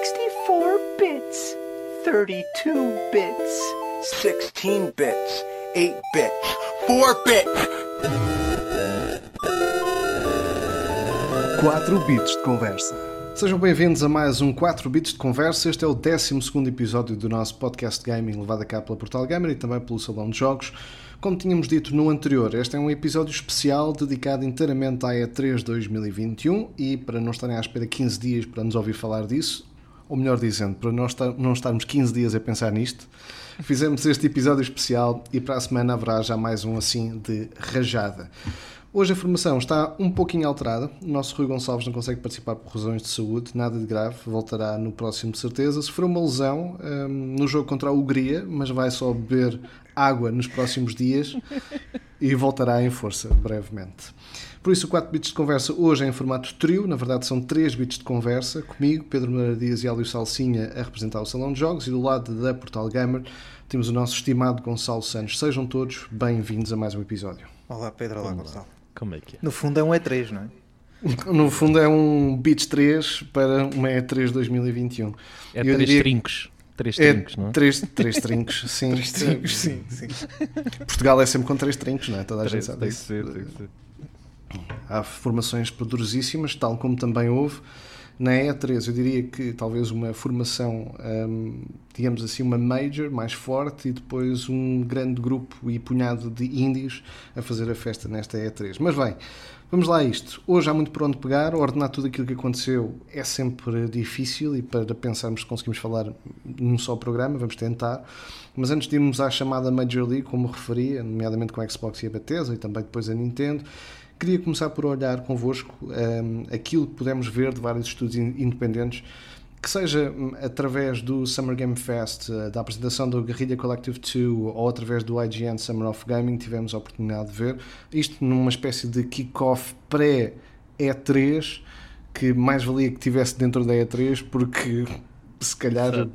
64 bits, 32 bits, 16 bits, 8 bits, 4 bits. 4 bits de conversa. Sejam bem-vindos a mais um 4 bits de conversa. Este é o 12 episódio do nosso podcast gaming levado a cabo pela Portal Gamer e também pelo Salão de Jogos. Como tínhamos dito no anterior, este é um episódio especial dedicado inteiramente à E3 2021 e para não estarem à espera 15 dias para nos ouvir falar disso, ou melhor dizendo, para estar, não estarmos 15 dias a pensar nisto, fizemos este episódio especial e para a semana haverá já mais um assim de rajada. Hoje a formação está um pouquinho alterada. O nosso Rui Gonçalves não consegue participar por razões de saúde, nada de grave, voltará no próximo de certeza. Se for uma lesão um, no jogo contra a Hungria, mas vai só beber água nos próximos dias e voltará em força brevemente. Por isso, o 4 bits de conversa hoje é em formato trio, na verdade são 3 bits de conversa, comigo, Pedro Moreira Dias e Alio Salsinha a representar o Salão de Jogos e do lado da Portal Gamer temos o nosso estimado Gonçalo Santos. Sejam todos bem-vindos a mais um episódio. Olá Pedro, olá Gonçalo. Como é que é? No fundo é um E3, não é? No fundo é um Beats 3 para uma E3 2021. É três diria... trincos. Três é trincos, não é? Três, três trincos, sim. três trincos, sim, sim. Portugal é sempre com três trincos, não é? Toda a três, gente sabe tem isso. Que ser, tem que ser. Há formações poderosíssimas, tal como também houve na E3. Eu diria que talvez uma formação, hum, digamos assim, uma major mais forte e depois um grande grupo e punhado de índios a fazer a festa nesta E3. Mas bem, vamos lá a isto. Hoje há muito por onde pegar, ordenar tudo aquilo que aconteceu é sempre difícil e para pensarmos se conseguimos falar num só programa, vamos tentar. Mas antes de irmos à chamada Major League, como referia, nomeadamente com a Xbox e a Bethesda e também depois a Nintendo, Queria começar por olhar convosco um, aquilo que pudemos ver de vários estudos independentes, que seja hum, através do Summer Game Fest, eh, da apresentação do Guerrilla Collective 2 ou através do IGN Summer of Gaming, tivemos a oportunidade de ver. Isto numa espécie de kick-off pré-E3, que mais valia que tivesse dentro da E3, porque se calhar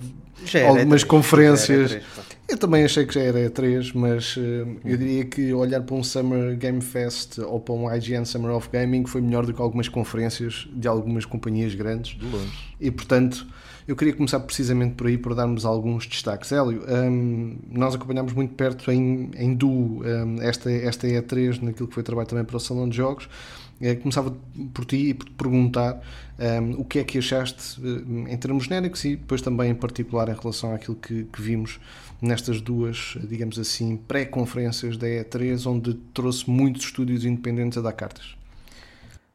algumas E3, conferências. Eu também achei que já era E3, mas uh, eu diria que olhar para um Summer Game Fest ou para um IGN Summer of Gaming foi melhor do que algumas conferências de algumas companhias grandes. De longe. E portanto, eu queria começar precisamente por aí para darmos alguns destaques. Hélio, um, nós acompanhámos muito perto em, em duo um, esta, esta E3 naquilo que foi trabalho também para o Salão de Jogos. É, começava por ti e por te perguntar um, o que é que achaste em termos genéricos e depois também em particular em relação àquilo que, que vimos nestas duas, digamos assim, pré-conferências da E3, onde trouxe muitos estúdios independentes a dar cartas?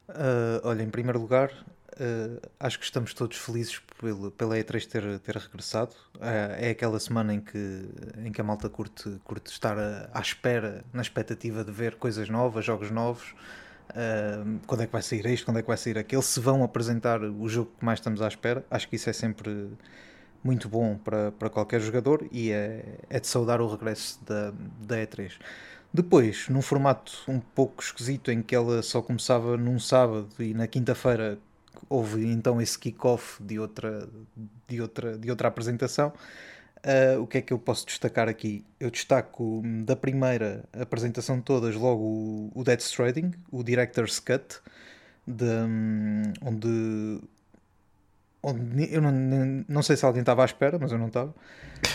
Uh, olha, em primeiro lugar, uh, acho que estamos todos felizes pelo, pela E3 ter, ter regressado. Uh, é aquela semana em que, em que a malta curte, curte estar à espera, na expectativa de ver coisas novas, jogos novos. Quando é que vai sair isto, quando é que vai sair aquele, se vão apresentar o jogo que mais estamos à espera. Acho que isso é sempre muito bom para, para qualquer jogador e é, é de saudar o regresso da, da E3. Depois, num formato um pouco esquisito em que ela só começava num sábado e na quinta-feira houve então esse kick-off de outra, de, outra, de outra apresentação. Uh, o que é que eu posso destacar aqui? Eu destaco hum, da primeira apresentação de todas logo o, o Death Stranding, o Director's Cut, de, um, onde onde eu não, não sei se alguém estava à espera, mas eu não estava.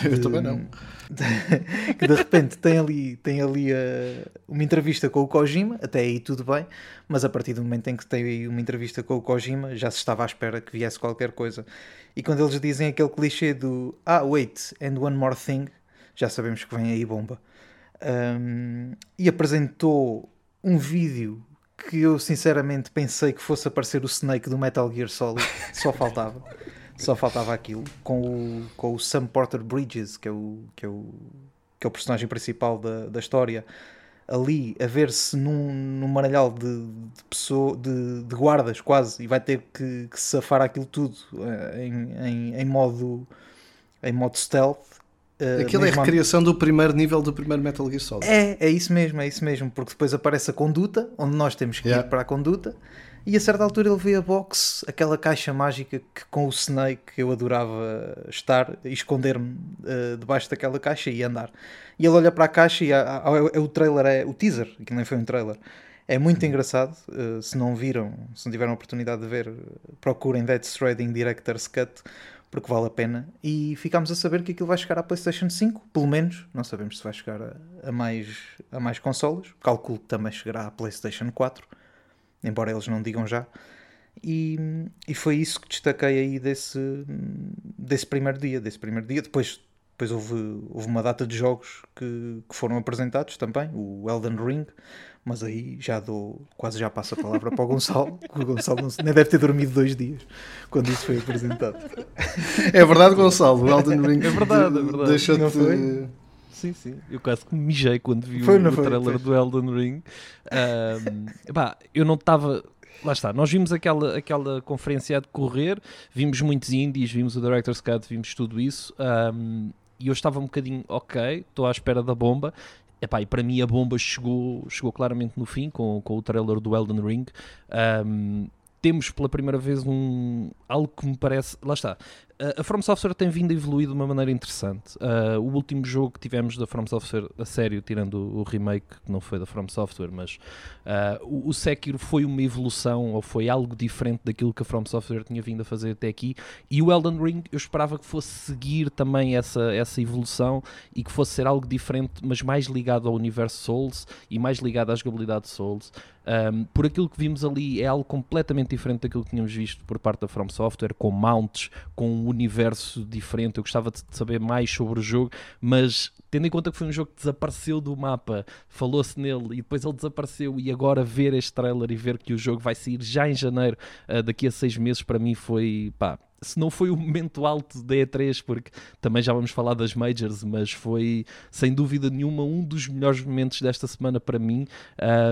Eu também não. que de repente tem ali, tem ali uh, uma entrevista com o Kojima, até aí tudo bem, mas a partir do momento em que tem aí uma entrevista com o Kojima já se estava à espera que viesse qualquer coisa. E quando eles dizem aquele clichê do Ah, wait, and one more thing, já sabemos que vem aí bomba. Um, e apresentou um vídeo que eu sinceramente pensei que fosse aparecer o Snake do Metal Gear Solid, só faltava. Só faltava aquilo, com o, com o Sam Porter Bridges, que é o, que é o, que é o personagem principal da, da história, ali a ver-se num, num maralhal de, de, pessoa, de, de guardas quase, e vai ter que, que safar aquilo tudo uh, em, em, em, modo, em modo stealth Uh, Aquilo é a recriação do primeiro nível do primeiro Metal Gear Solid. É, é isso mesmo, é isso mesmo, porque depois aparece a conduta, onde nós temos que yeah. ir para a conduta, e a certa altura ele vê a box, aquela caixa mágica que com o Snake eu adorava estar e esconder-me uh, debaixo daquela caixa e andar. E ele olha para a caixa e há, há, é o trailer, é o teaser, que nem foi um trailer. É muito uhum. engraçado. Uh, se não viram, se não tiveram a oportunidade de ver, procurem Dead Stranding Director's Cut porque vale a pena. E ficámos a saber que aquilo vai chegar à PlayStation 5, pelo menos. Não sabemos se vai chegar a, a mais, a mais consolas. Calculo que também chegará à PlayStation 4, embora eles não digam já. E, e foi isso que destaquei aí desse, desse primeiro dia. Desse primeiro dia. Depois, depois houve, houve uma data de jogos que, que foram apresentados também, o Elden Ring, mas aí já dou, quase já passo a palavra para o Gonçalo, que o Gonçalo não, nem deve ter dormido dois dias quando isso foi apresentado. É verdade, Gonçalo, o Elden Ring É verdade, é verdade. deixou-te... Sim, sim. Eu quase que me mijei quando vi Foi, o, o foi? trailer do Elden Ring. Ahm, epá, eu não estava. Lá está, nós vimos aquela, aquela conferência a decorrer, vimos muitos indies, vimos o Director's Cut, vimos tudo isso, ahm, e eu estava um bocadinho ok, estou à espera da bomba. Epá, e para mim a bomba chegou, chegou claramente no fim com, com o trailer do Elden Ring. Ahm, temos pela primeira vez um algo que me parece. Lá está. A- From Software tem vindo a evoluir de uma maneira interessante. Ah, o último jogo que tivemos da From Software a sério, tirando o, o remake, que não foi da From Software, mas ah, o, o Sekiro foi uma evolução ou foi algo diferente daquilo que a From Software tinha vindo a fazer até aqui. E o Elden Ring eu esperava que fosse seguir também essa, essa evolução e que fosse ser algo diferente, mas mais ligado ao universo Souls e mais ligado à jogabilidade Souls. Um, por aquilo que vimos ali, é algo completamente diferente daquilo que tínhamos visto por parte da From Software, com mounts, com universo diferente. Eu gostava de saber mais sobre o jogo, mas tendo em conta que foi um jogo que desapareceu do mapa, falou-se nele e depois ele desapareceu, e agora ver este trailer e ver que o jogo vai sair já em janeiro, uh, daqui a seis meses, para mim foi pá. Se não foi o momento alto da E3, porque também já vamos falar das Majors, mas foi sem dúvida nenhuma um dos melhores momentos desta semana para mim.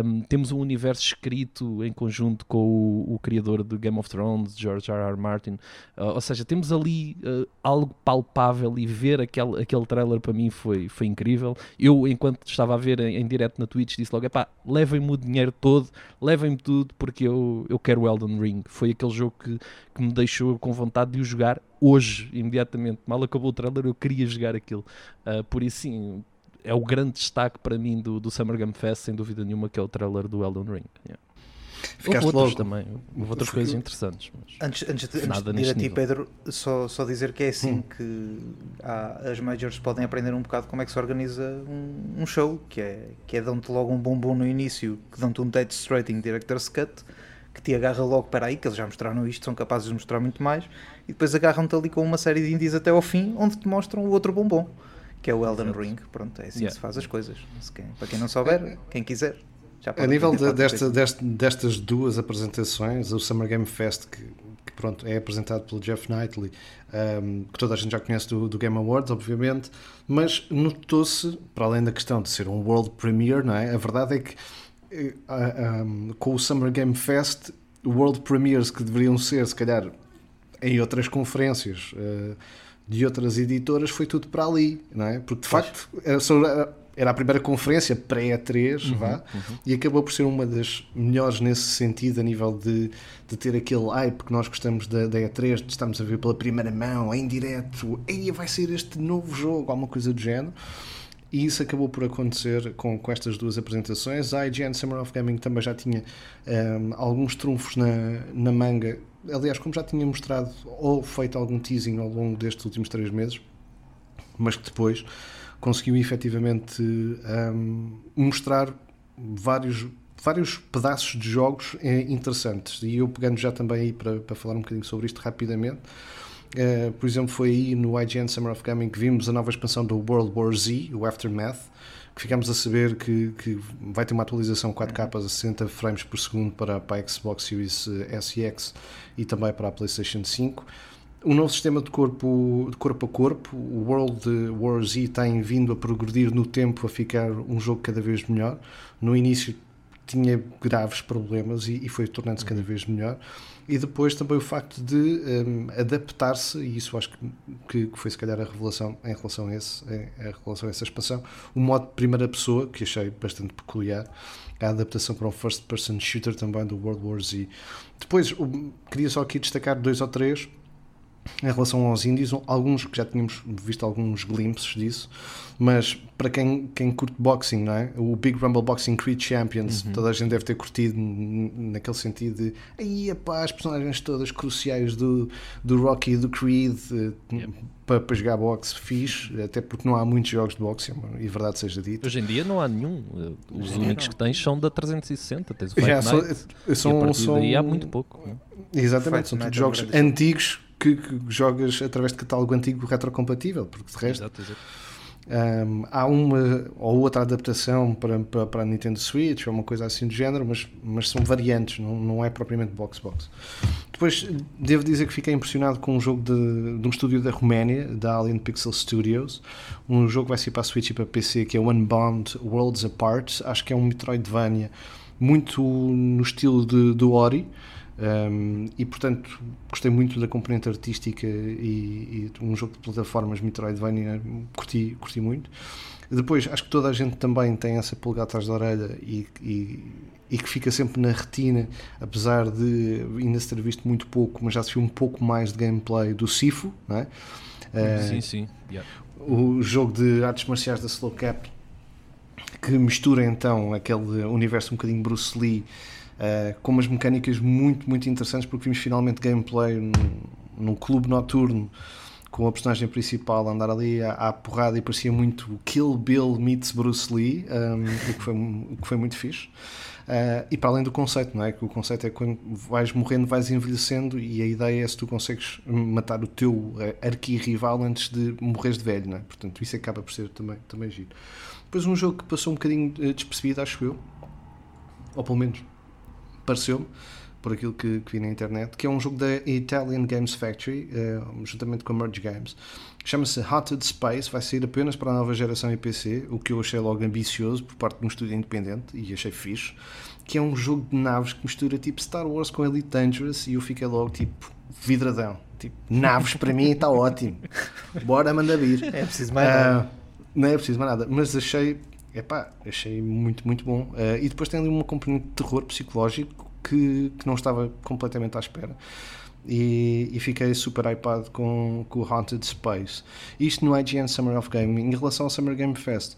Um, temos um universo escrito em conjunto com o, o criador do Game of Thrones, George R. R. Martin. Uh, ou seja, temos ali uh, algo palpável e ver aquele, aquele trailer para mim foi, foi incrível. Eu, enquanto estava a ver em, em direto na Twitch, disse logo: epá, levem-me o dinheiro todo, levem-me tudo, porque eu, eu quero Elden Ring. Foi aquele jogo que, que me deixou com vontade de o jogar hoje, imediatamente. Mal acabou o trailer, eu queria jogar aquilo. Uh, por isso, sim, é o grande destaque para mim do, do Summer Game Fest, sem dúvida nenhuma, que é o trailer do Elden Ring. Yeah. Ficaste houve outros logo. também, houve outras Fico- coisas interessantes. Antes, antes de, Nada antes de ir a ti, nível. Pedro, só, só dizer que é assim Hum. que há- as majors podem aprender um bocado como é que se organiza um, um show, que é, que é dão-te logo um bombom no início, que dão-te um dead straight em Director's Cut, que te agarra logo, para aí, que eles já mostraram isto, são capazes de mostrar muito mais, e depois agarram-te ali com uma série de indies até ao fim, onde te mostram o outro bombom, que é o Elden Ring. Pronto, é assim Yeah. que se faz as coisas. Quem- para quem não souber, quem quiser. Já A pode nível de- desta, deste- destas duas apresentações, o Summer Game Fest, que, que, pronto, é apresentado pelo Jeff Knightley, um, que toda a gente já conhece do, do Game Awards, obviamente, mas notou-se, para além da questão de ser um world premiere, não é? a verdade é que um, com o Summer Game Fest, world premieres que deveriam ser, se calhar, em outras conferências eh, de outras editoras, foi tudo para ali, não é? Porque de facto era, era a primeira conferência pré-E3, vá, e acabou por ser uma das melhores nesse sentido, a nível de, de ter aquele hype que nós gostamos da, da E3, de estarmos a ver pela primeira mão, em direto, aí vai ser este novo jogo, alguma coisa do género. E isso acabou por acontecer com, com estas duas apresentações. A IGN Summer of Gaming também já tinha um, alguns trunfos na, na manga. Aliás, como já tinha mostrado ou feito algum teasing ao longo destes últimos três meses, mas que depois conseguiu efetivamente um, mostrar vários, vários pedaços de jogos eh, interessantes. E eu pegando já também aí para, para falar um bocadinho sobre isto rapidamente. Uh, por exemplo, foi aí no IGN Summer of Gaming que vimos a nova expansão do World War Z, o Aftermath, que ficamos a saber que, que vai ter uma atualização 4K a 60 frames por segundo para, para a Xbox Series eh, SX e também para a PlayStation 5. Um novo sistema de corpo, de corpo a corpo, o World War Z tem vindo a progredir no tempo, a ficar um jogo cada vez melhor. No início tinha graves problemas e, e foi tornando-se cada vez melhor. E depois também o facto de um, adaptar-se, e isso acho que, que foi se calhar a revelação em relação a, esse, em relação a essa expansão, o modo de primeira pessoa, que achei bastante peculiar, a adaptação para um first person shooter também do World War Z. Depois, um, queria só aqui destacar dois ou três em relação aos indies, alguns que já tínhamos visto alguns glimpses disso, mas para quem, quem curte boxing, não é? O Big Rumble Boxing Creed Champions, toda a gente deve ter curtido naquele sentido de aí as personagens todas cruciais do, do Rocky e do Creed eh, para, para jogar boxe fixe, até porque não há muitos jogos de boxe, e verdade seja dita. Hoje em dia não há nenhum. eh, Os únicos que tens são da 360. Tens o Fight Já são, Night, e a são, partir são, daí há muito pouco. é? Exatamente, Fight são todos é jogos antigos que, que jogas através de catálogo antigo retrocompatível, porque de resto Exato, exato. Um, há uma ou outra adaptação para, para, para a Nintendo Switch ou uma coisa assim do género, mas, mas são variantes, não, não é propriamente box box. Depois devo dizer que fiquei impressionado com um jogo de, de um estúdio da Roménia, da Alien Pixel Studios. Um jogo que vai ser para a Switch e para PC que é Unbound Worlds Apart. Acho que é um Metroidvania muito no estilo de, do Ori. Um, e portanto gostei muito da componente artística e, e um jogo de plataformas Metroidvania curti, curti muito depois acho que toda a gente também tem essa pulga atrás da orelha e, e, e que fica sempre na retina apesar de ainda se ter visto muito pouco mas já se viu um pouco mais de gameplay do Sifu não é? Uh, Sim, sim. yeah. o jogo de artes marciais da Slow Cap que mistura então aquele universo um bocadinho Bruce Lee uh, com umas mecânicas muito, muito interessantes porque vimos finalmente gameplay num, num clube noturno com a personagem principal a andar ali à, à porrada e parecia muito Kill Bill meets Bruce Lee, um, o, que foi, o que foi muito fixe. Uh, e para além do conceito, não é? Que o conceito é quando vais morrendo, vais envelhecendo e a ideia é se tu consegues matar o teu arqui-rival antes de morreres de velho, não é? Portanto, isso acaba por ser também, também giro. Depois um jogo que passou um bocadinho despercebido, acho eu, ou pelo menos pareceu-me, por aquilo que, que, vi na internet, que é um jogo da Italian Games Factory, uh, juntamente com a Merge Games. Chama-se Haunted Space, vai sair apenas para a nova geração e PC, o que eu achei logo ambicioso por parte de um estúdio independente e achei fixe. Que é um jogo de naves que mistura tipo Star Wars com Elite Dangerous e eu fiquei logo tipo vidradão. Tipo, naves para mim está ótimo. Bora, manda vir. É preciso mais nada. Uh, não é preciso mais nada, mas achei, epá, achei muito, muito bom. Uh, e depois tem ali uma componente de terror psicológico que, que não estava completamente à espera. E, e, fiquei super hypado com, com o Haunted Space. Isto no IGN Summer of Gaming. Em relação ao Summer Game Fest,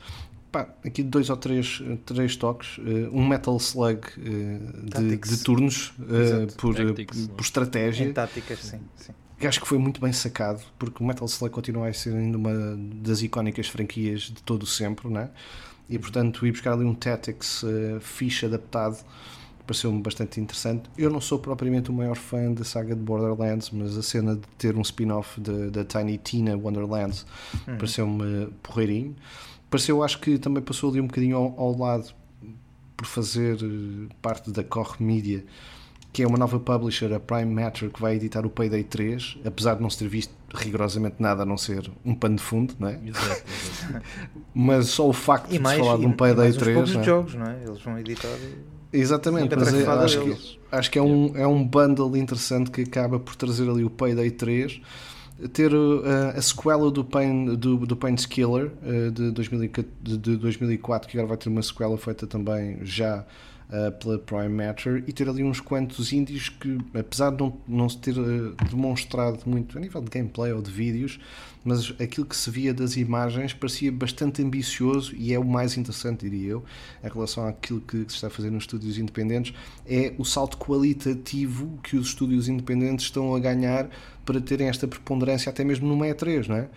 pá, aqui dois ou três, três toques. Uh, um Metal Slug uh, de, de, turnos uh, por, Tactics, por estratégia. Em táticas, sim, sim. Que acho que foi muito bem sacado, porque o Metal Slug continua a ser ainda uma das icónicas franquias de todo o sempre, né? E portanto, ir buscar ali um Tactics uh, fixe adaptado pareceu-me bastante interessante. Eu não sou propriamente o maior fã da saga de Borderlands, mas a cena de ter um spin-off da Tiny Tina Wonderlands uhum. pareceu-me porreirinho. Pareceu, acho que também passou ali um bocadinho ao, ao lado por fazer parte da Koch Media, que é uma nova publisher, a Prime Matter, que vai editar o Payday 3, apesar de não se ter visto rigorosamente nada a não ser um pano de fundo, não é? Exato, exato. Mas só o facto e de mais, falar e, de um Payday 3. Não é? jogos, não é? Eles vão editar. Exatamente, mas é, acho, que, acho que é um, é um bundle interessante que acaba por trazer ali o Payday 3, ter uh, a sequela do Pain, do, do Pain's Killer uh, de, 2000, de 2004, que agora vai ter uma sequela feita também já uh, pela Prime Matter, e ter ali uns quantos indies que, apesar de não, não se ter demonstrado muito a nível de gameplay ou de vídeos, mas aquilo que se via das imagens parecia bastante ambicioso e é o mais interessante, diria eu, em relação àquilo que se está a fazer nos estúdios independentes, é o salto qualitativo que os estúdios independentes estão a ganhar para terem esta preponderância até mesmo no E3, não é?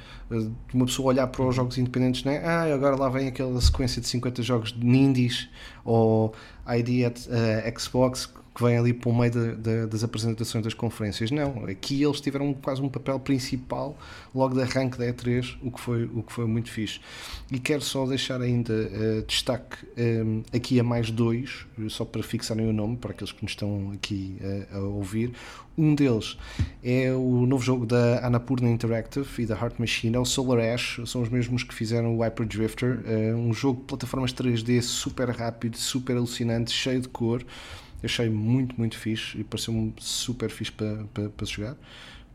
Uma pessoa olhar para os jogos independentes, não é? Ah, agora lá vem aquela sequência de 50 jogos de indies ou ID at uh, Xbox que vem ali para o meio de, de, das apresentações das conferências. Não, aqui eles tiveram quase um papel principal logo de arranque da E3, o que foi, o que foi muito fixe. E quero só deixar ainda uh, destaque um, aqui a mais dois, só para fixarem o nome, para aqueles que nos estão aqui uh, a ouvir. Um deles é o novo jogo da Annapurna Interactive e da Heart Machine, é o Solar Ash, são os mesmos que fizeram o Hyper Drifter, um jogo de plataformas 3D super rápido, super alucinante, cheio de cor achei muito, muito fixe e pareceu-me super fixe para, para, para jogar.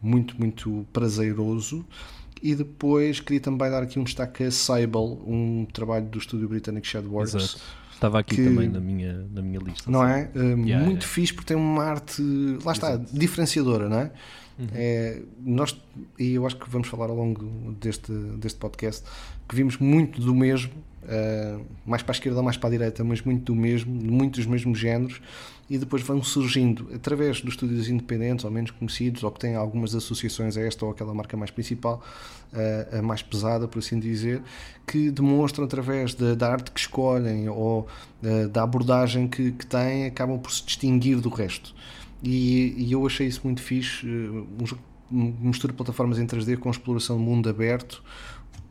Muito, muito prazeroso. E depois queria também dar aqui um destaque a Sable, um trabalho do estúdio britânico Shadowworks. Exato. Estava aqui que, também na minha, na minha lista. Não é? Uh, Yeah, muito yeah. fixe porque tem uma arte, lá está, diferenciadora, não é? É, nós, e eu acho que vamos falar ao longo deste, deste podcast, que vimos muito do mesmo, uh, mais para a esquerda, mais para a direita, mas muito do mesmo, muitos dos mesmos géneros, e depois vão surgindo através dos estúdios independentes ou menos conhecidos, ou que têm algumas associações a esta ou aquela marca mais principal, uh, a mais pesada, por assim dizer, que demonstram através da, arte que escolhem ou uh, da abordagem que, que têm, acabam por se distinguir do resto. E, e, eu achei isso muito fixe. Um mistura plataformas em 3D com exploração de mundo aberto,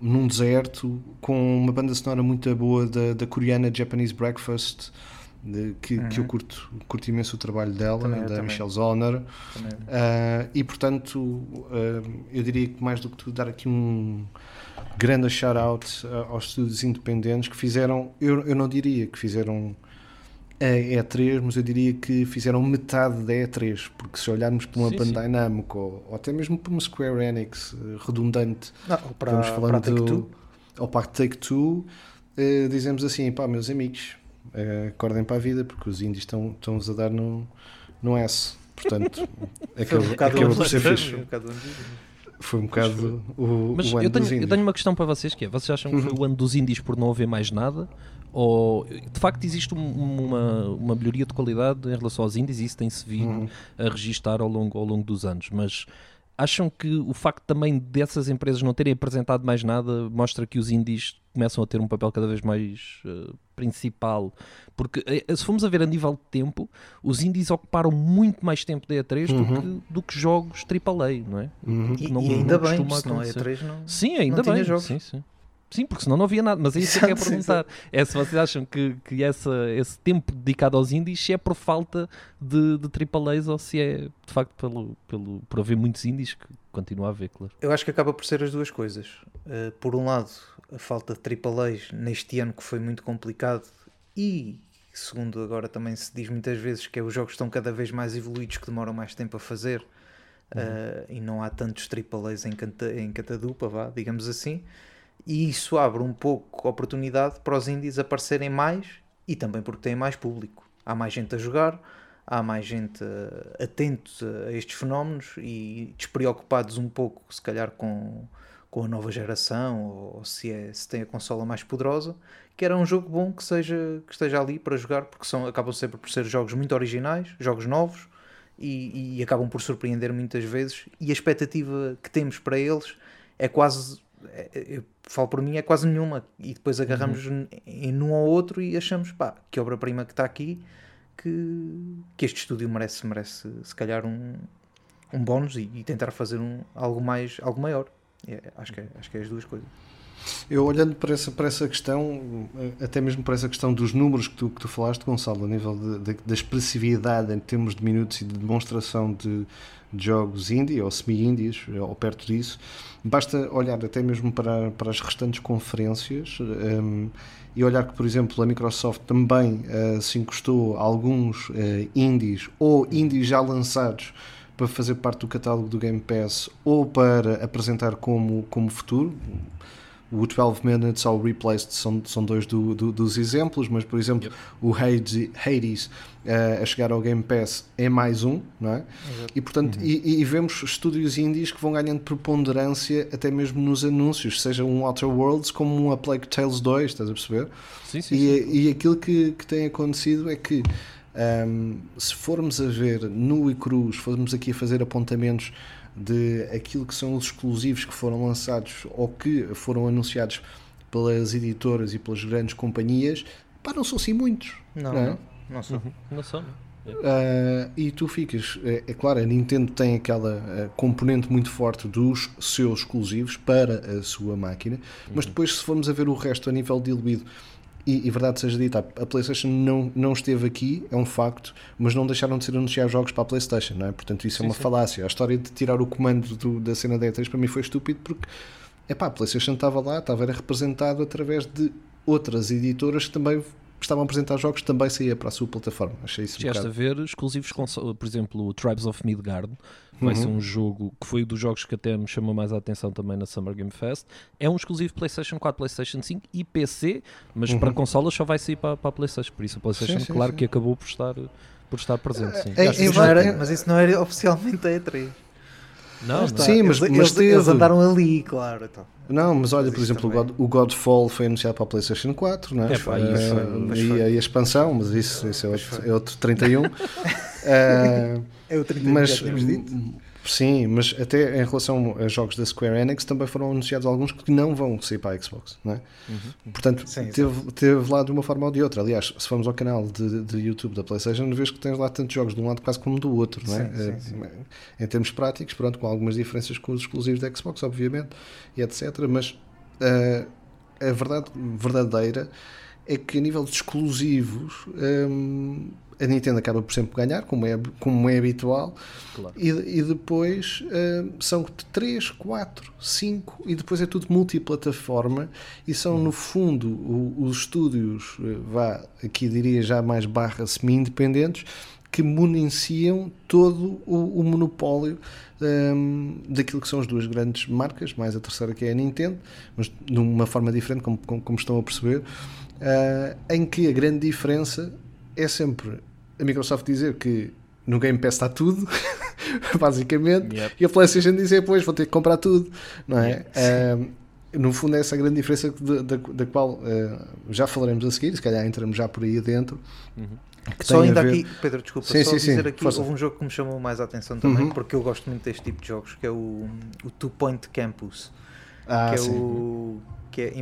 num deserto, com uma banda sonora muito boa da, da coreana Japanese Breakfast, de, que, uhum. que eu curto, curto imenso o trabalho dela, também, da Michelle Zoner. Uh, e portanto, uh, eu diria que mais do que tudo, dar aqui um grande shout-out aos estúdios independentes que fizeram, eu, eu não diria que fizeram a E3, mas eu diria que fizeram metade da E3, porque se olharmos para uma sim, Bandai Namco ou, ou, até mesmo para uma Square Enix eh, redundante, Não, para, vamos falando para do, ou para a Take-Two, uh, dizemos assim, pá, meus amigos, uh, acordem para a vida, porque os indies estão, estão-vos a dar no, no S. Portanto, aquele, um por ser fixe. Foi um bocado o, Mas o ano eu tenho, dos indies. eu tenho uma questão para vocês que é, vocês acham que foi o ano dos indies por não haver mais nada? Ou de facto existe uma, uma melhoria de qualidade em relação aos indies e isso tem-se vindo uhum. a registar ao longo, ao longo dos anos, mas acham que o facto também dessas empresas não terem apresentado mais nada mostra que os indies começam a ter um papel cada vez mais uh, principal? Porque uh, se formos a ver a nível de tempo, os indies ocuparam muito mais tempo da E3 uhum. do, que, do que jogos AAA, não é? Uhum. E, não, e, ainda não bem, não é E3 não. Sim, ainda não bem. Jogos. Sim, sim. Sim, porque senão não havia nada. Mas é isso que eu quero perguntar. É se vocês acham que, que essa, esse tempo dedicado aos indies é por falta de, de AAAs ou se é de facto pelo, pelo, por haver muitos indies que continua a haver, claro. Eu acho que acaba por ser as duas coisas. Uh, por um lado, a falta de AAAs neste ano que foi muito complicado e segundo agora também se diz muitas vezes que é, os jogos estão cada vez mais evoluídos que demoram mais tempo a fazer uhum. uh, e não há tantos AAAs em, canta, em catadupa, vá, digamos assim e isso abre um pouco oportunidade para os indies aparecerem mais e também porque têm mais público. Há mais gente a jogar, há mais gente uh, atento a estes fenómenos e despreocupados um pouco, se calhar, com, com a nova geração ou se, é, se tem a consola mais poderosa. Que era um jogo bom que, seja, que esteja ali para jogar, porque são, acabam sempre por ser jogos muito originais, jogos novos e, e acabam por surpreender muitas vezes. E a expectativa que temos para eles é quase eu falo por mim, é quase nenhuma. E depois agarramos uhum. em um ou outro e achamos, pá, que obra-prima que está aqui, que, que este estúdio merece, merece se calhar um, um bónus e, e tentar fazer um, algo, mais, algo maior. É, acho, que é, acho que é as duas coisas. Eu olhando para essa, para essa questão, até mesmo para essa questão dos números que tu, que tu falaste, Gonçalo, a nível de, de, da expressividade em termos de minutos e de demonstração de, de jogos indie ou semi-indies, ou perto disso, basta olhar até mesmo para, para as restantes conferências um, e olhar que, por exemplo, a Microsoft também uh, se encostou a alguns uh, indies ou indies já lançados para fazer parte do catálogo do Game Pass ou para apresentar como, como futuro o 12 Minutes ou o Replaced são, são dois do, do, dos exemplos, mas por exemplo yep. o Hades uh, a chegar ao Game Pass é mais um, não é? E portanto, uhum. e, e, vemos estúdios indies que vão ganhando preponderância até mesmo nos anúncios, seja um Outer Worlds como um A Plague Tales 2, estás a perceber? Sim, sim, e, sim. e aquilo que, que tem acontecido é que um, se formos a ver nu e cruz, formos aqui a fazer apontamentos de aquilo que são os exclusivos que foram lançados ou que foram anunciados pelas editoras e pelas grandes companhias, pá, não são assim muitos. Não, não, é? não, não são. Uhum. Não são. Uh, e tu ficas, é, é, claro, a Nintendo tem aquela uh, componente muito forte dos seus exclusivos para a sua máquina, uhum. mas depois, se formos a ver o resto a nível diluído, e, e, verdade seja dita, a PlayStation não, não esteve aqui, é um facto, mas não deixaram de ser anunciados jogos para a PlayStation, não é? Portanto, isso é sim, é uma sim. falácia. A história de tirar o comando do, da cena da E3 para mim foi estúpido porque epá, a PlayStation estava lá, estava era representado através de outras editoras que também estavam a apresentar jogos também saía para a sua plataforma. Achei isso Chegaste um a ver exclusivos, por exemplo, o Tribes of Midgard, vai uhum. ser um jogo que foi um dos jogos que até me chamou mais a atenção também na Summer Game Fest. É um exclusivo PlayStation 4, PlayStation 5 e PC, mas uhum. para consolas só vai sair para, para a PlayStation. Por isso a PlayStation, sim, sim, claro sim. que acabou por estar, por estar presente. Sim. É, é, é, mas isso não era oficialmente a E3. Não, Está, Sim, mas- eles, mas eles- eles andaram ali, claro. Então. Não, mas olha, Mas por isso exemplo, o, God, o Godfall foi anunciado para a PlayStation 4, não é? É pá, Eh, isso foi- pois e, a expansão, mas isso, isso é, outro, é outro 31. Eh, É o 30 mas já tínhamos dito. sim, mas até em relação a jogos da Square Enix também foram anunciados alguns que não vão sair para a Xbox, não é? Portanto, Sim, teve, teve lá de uma forma ou de outra. Aliás, se formos ao canal de, de YouTube da PlayStation, vês que tens lá tantos jogos de um lado quase como do outro, não é? Sim, sim, Eh, Em termos práticos, pronto, com algumas diferenças com os exclusivos da Xbox, obviamente, e etc. Mas eh, a verdade verdadeira é que a nível de exclusivos hum, a Nintendo acaba por sempre ganhar, como é, como é habitual, Claro. e, e depois hum, são 3, 4, 5 e depois é tudo multiplataforma e são no fundo o- os estúdios, eh, vá, aqui diria já mais barra semi-independentes, que municiam todo o, o monopólio hum, daquilo que são as duas grandes marcas, mais a terceira que é a Nintendo, mas de uma forma diferente, como, como, como estão a perceber, ah, em que a grande diferença é sempre a Microsoft dizer que no Game Pass está tudo, basicamente, Yep. e a PlayStation dizer, pois vou ter que comprar tudo, não é? Ah, no fundo, é essa a grande diferença de- da, da qual ah, já falaremos a seguir, se calhar entramos já por aí adentro. que Só ainda ver- aqui, Pedro, desculpa, Sim, só sim, dizer sim, aqui, força. houve um jogo que me chamou mais a atenção também, Uhum. porque eu gosto muito deste tipo de jogos, que é o, o Two Point Campus. Ah, que é sim. o que é,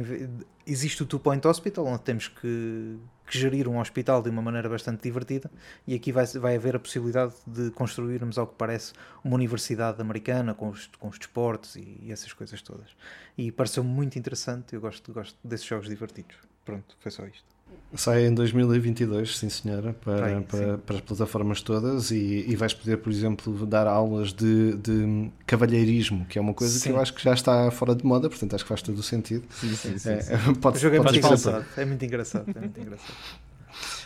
existe o Two Point Hospital onde temos que, que gerir um hospital de uma maneira bastante divertida e aqui vai, vai haver a possibilidade de construirmos ao que parece uma universidade americana com os, com os desportos e, e essas coisas todas. E pareceu muito interessante eu gosto, gosto desses jogos divertidos. Pronto, foi só isto Sai em 2022, sim senhora, para, Bem, para, sim. para as plataformas todas e, e vais poder, por exemplo, dar aulas de, de cavalheirismo, que é uma coisa que Sim. eu acho que já está fora de moda, portanto acho que faz todo o sentido. Sim, sim, sim. É, sim. pode, o jogo é pode muito ser que engraçado é muito engraçado, é muito engraçado.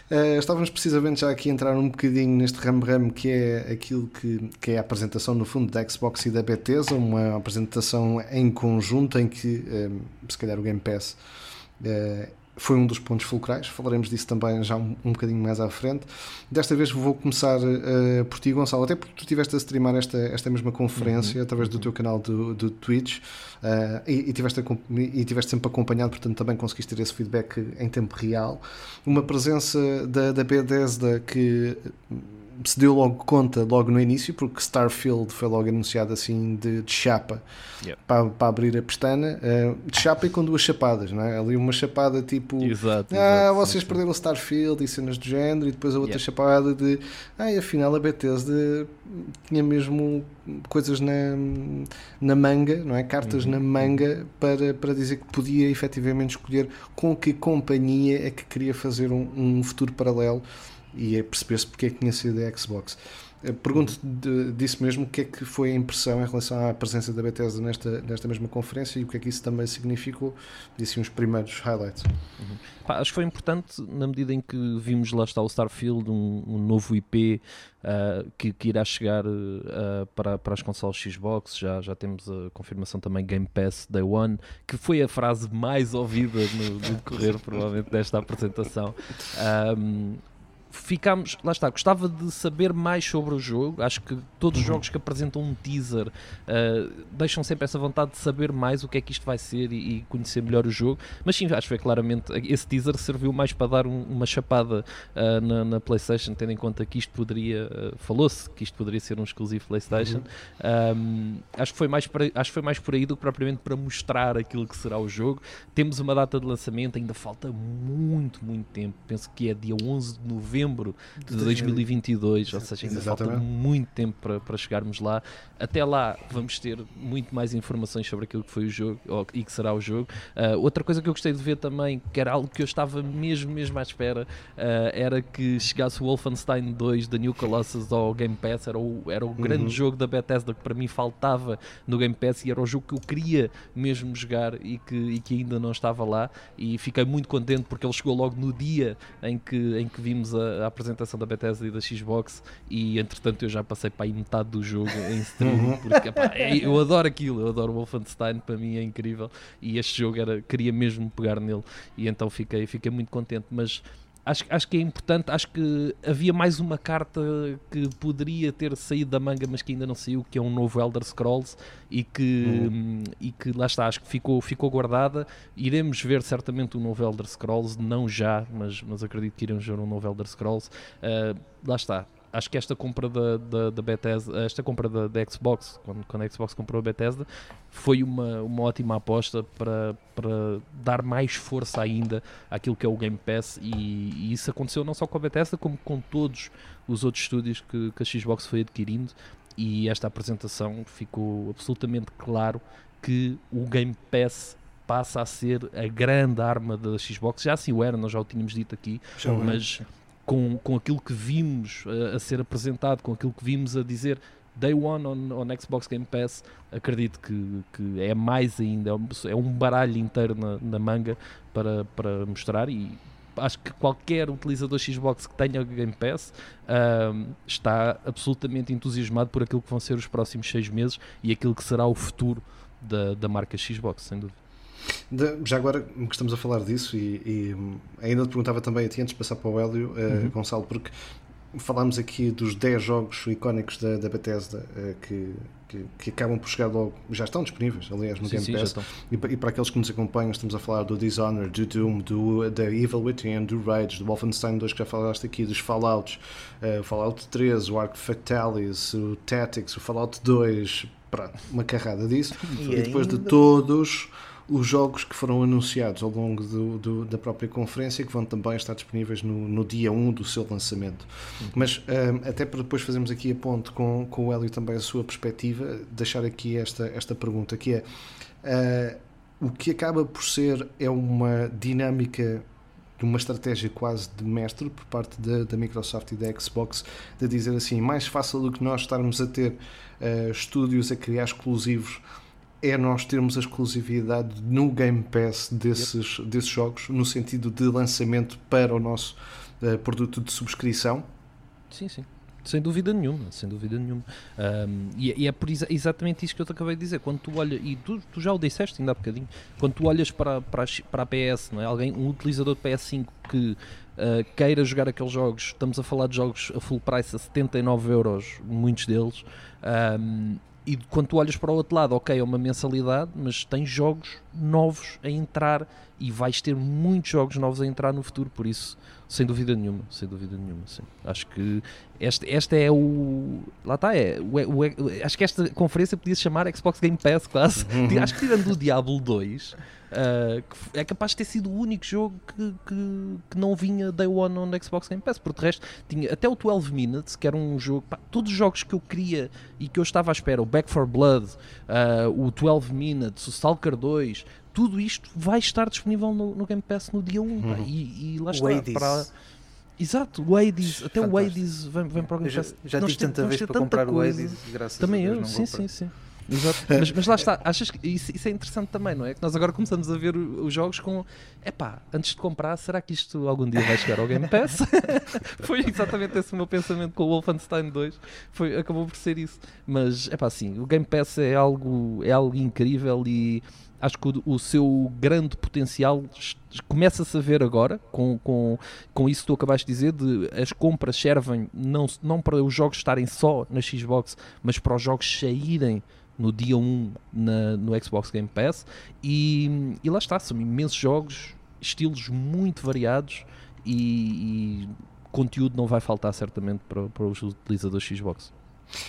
Uh, estávamos precisamente já aqui a entrar um bocadinho neste ram-ram que é aquilo que, que é a apresentação no fundo da Xbox e da Bethesda, uma apresentação em conjunto em que um, se calhar o Game Pass uh, foi um dos pontos fulcrais, falaremos disso também já um, um bocadinho mais à frente. Desta vez vou começar uh, por ti, Gonçalo, até porque tu estiveste a streamar esta, esta mesma conferência Uhum, através do teu canal do, do Twitch uh, e, e, tiveste e tiveste sempre acompanhado, portanto também conseguiste ter esse feedback em tempo real. Uma presença da, da Bethesda que se deu logo conta logo no início, porque Starfield foi logo anunciado assim de, de chapa para, para abrir a pestana, uh, de chapa e com duas chapadas, não é? Ali uma chapada tipo Exato. ah, exato, vocês sim, perderam o Starfield e cenas do género, e depois a outra Yeah. chapada de ah, e afinal a Bethesda tinha mesmo coisas na, na manga, não é? Cartas Uhum. na manga para, para dizer que podia efetivamente escolher com que companhia é que queria fazer um, um futuro paralelo e é perceber-se porque é que tinha sido a Xbox. Eh, Pergunto disso mesmo o que é que foi a impressão em relação à presença da Bethesda nesta, nesta mesma conferência e o que é que isso também significou. Disse uns primeiros highlights. Pá, acho que foi importante na medida em que vimos lá está o Starfield, um, um novo IP ah, que, que irá chegar ah, para, para as consoles Xbox. Já, já temos a confirmação também Game Pass Day One, que foi a frase mais ouvida no, no decorrer, provavelmente, desta apresentação. Ahm, ficámos, lá está, gostava de saber mais sobre o jogo. Acho que todos os jogos que apresentam um teaser uh, deixam sempre essa vontade de saber mais o que é que isto vai ser e, e conhecer melhor o jogo. Mas sim, acho que foi claramente esse teaser serviu mais para dar um- uma chapada uh, na, na PlayStation, tendo em conta que isto poderia, uh, falou-se que isto poderia ser um exclusivo PlayStation. Um, acho, que foi mais para, acho que foi mais por aí do que propriamente para mostrar aquilo que será o jogo. Temos uma data de lançamento, ainda falta muito, muito tempo. Penso que é dia 11 de novembro de 2022, ou seja, ainda falta Exatamente. muito tempo para, para chegarmos lá. Até lá vamos ter muito mais informações sobre aquilo que foi o jogo ou, e que será o jogo. Uh, outra coisa que eu gostei de ver também, que era algo que eu estava mesmo, mesmo à espera, uh, era que chegasse o Wolfenstein 2 da New Colossus ao Game Pass. Era o, era o grande Uhum. jogo da Bethesda que para mim faltava no Game Pass e era o jogo que eu queria mesmo jogar e que, e que ainda não estava lá. E fiquei muito contente porque ele chegou logo no dia em que, em que vimos a, a apresentação da Bethesda e da Xbox. E entretanto eu já passei para aí metade do jogo em stream. Uhum. Porque epá, é- eu adoro aquilo, eu adoro Wolfenstein, para mim é incrível. E este jogo era, queria mesmo pegar nele e então fiquei, fiquei muito contente. Mas acho, acho que é importante, acho que havia mais uma carta que poderia ter saído da manga, mas que ainda não saiu, que é um novo Elder Scrolls e que, Uhum. e que lá está, acho que ficou, ficou guardada. Iremos ver certamente um novo Elder Scrolls, não já, mas, mas acredito que iremos ver um novo Elder Scrolls. Uh, lá está. Acho que esta compra da, da, da Bethesda, esta compra da, da Xbox, quando, quando a Xbox comprou a Bethesda, foi uma, uma ótima aposta para, para dar mais força ainda àquilo que é o Game Pass e, e isso aconteceu não só com a Bethesda como com todos os outros estúdios que, que a Xbox foi adquirindo e esta apresentação ficou absolutamente claro que o Game Pass passa a ser a grande arma da Xbox, já assim o era, nós já o tínhamos dito aqui, Já mas com, com aquilo que vimos a, a ser apresentado, com aquilo que vimos a dizer Day One on, on Xbox Game Pass, acredito que, que é mais ainda, é um, é baralho inteiro na, na manga para, para mostrar e acho que qualquer utilizador Xbox que tenha Game Pass está absolutamente entusiasmado por aquilo que vão ser os próximos seis meses e aquilo que será o futuro da, da marca Xbox, sem dúvida. De- já agora que estamos a falar disso, e, e, hum, ainda te perguntava também a ti, antes de passar para o Hélio, eh, Gonçalo, porque falámos aqui dos 10 jogos icónicos da, da Bethesda eh, que, que, que acabam por chegar logo, já estão disponíveis, aliás, no Sim, Game Pass. E, e para aqueles que nos acompanham, estamos a falar do Dishonored, do Doom, do, da Evil Within, do Rage, do Wolfenstein 2, que já falaste aqui, dos Fallouts, o Fallout 3, o Arc Fatalis, o Tactics, o Fallout 2, pronto, uma carrada disso. E E, depois de ainda- todos os jogos que foram anunciados ao longo do- do- da própria conferência, que vão também estar disponíveis no, no dia 1 do seu lançamento. Mas hum, até para depois fazermos aqui a ponte com, com o Hélio também a sua perspectiva, deixar aqui esta, esta pergunta que é ah, o que acaba por ser é uma dinâmica de uma estratégia quase de mestre por parte da, da Microsoft e da Xbox de dizer assim, mais fácil do que nós estarmos a ter ah, estúdios a criar exclusivos é nós termos a exclusividade no Game Pass desses, desses jogos, no sentido de lançamento para o nosso eh, produto de subscrição. Sim, sim. Sem dúvida nenhuma, sem dúvida nenhuma. Um, e, e é por exa- exatamente isso que eu te acabei de dizer. Quando tu olhas, e tu, tu já o disseste ainda há bocadinho, quando tu olhas para, para, para a PS, não é? Alguém, um utilizador de PS5 que uh, queira jogar aqueles jogos, estamos a falar de jogos a full price a 79 euros, muitos deles, um, e quando tu olhas para o outro lado, ok, é uma mensalidade, mas tens jogos novos a entrar e vais ter muitos jogos novos a entrar no futuro, por isso, sem dúvida nenhuma, sem dúvida nenhuma, sim. Acho que este, este é o. Lá está, é, o, o- acho que esta conferência podia se chamar Xbox Game Pass, quase. Acho que tirando o Diablo 2, ah, que f- é capaz de ter sido o único jogo que, que, que não vinha Day One on Xbox Game Pass, porque de resto tinha até o 12 Minutes, que era um jogo. pá, todos os jogos que eu queria e que eu estava à espera, o Back for Blood, ah, o 12 Minutes, o Stalker 2. Tudo isto vai estar disponível no, no Game Pass no dia 1. pá, e, e lá O está. Hades. Para, Exato, o Hades, até o. Hades vem, vem para o Eu Game já, Pass. já Nós tive tanta vez para comprar o coisa. Hades e graças Também a Deus eu, não sim, sim, sim. Exato. Mas, mas lá está, achas que isso, isso é interessante também, não é? Que nós agora começamos a ver o- os jogos com epá, antes de comprar, será que isto algum dia vai chegar ao Game Pass? Foi exatamente esse o meu pensamento com o Wolfenstein 2. Foi, acabou por ser isso. Mas epá, sim, o Game Pass é algo, é algo incrível e acho que o, o seu grande potencial começa-se a ver agora com, com, com isso que tu acabaste de dizer de as compras servem não, não para os jogos estarem só na Xbox mas para os jogos saírem no dia 1 na, no Xbox Game Pass. E, e lá está, são imensos jogos estilos muito variados e, e conteúdo não vai faltar certamente para, para os utilizadores Xbox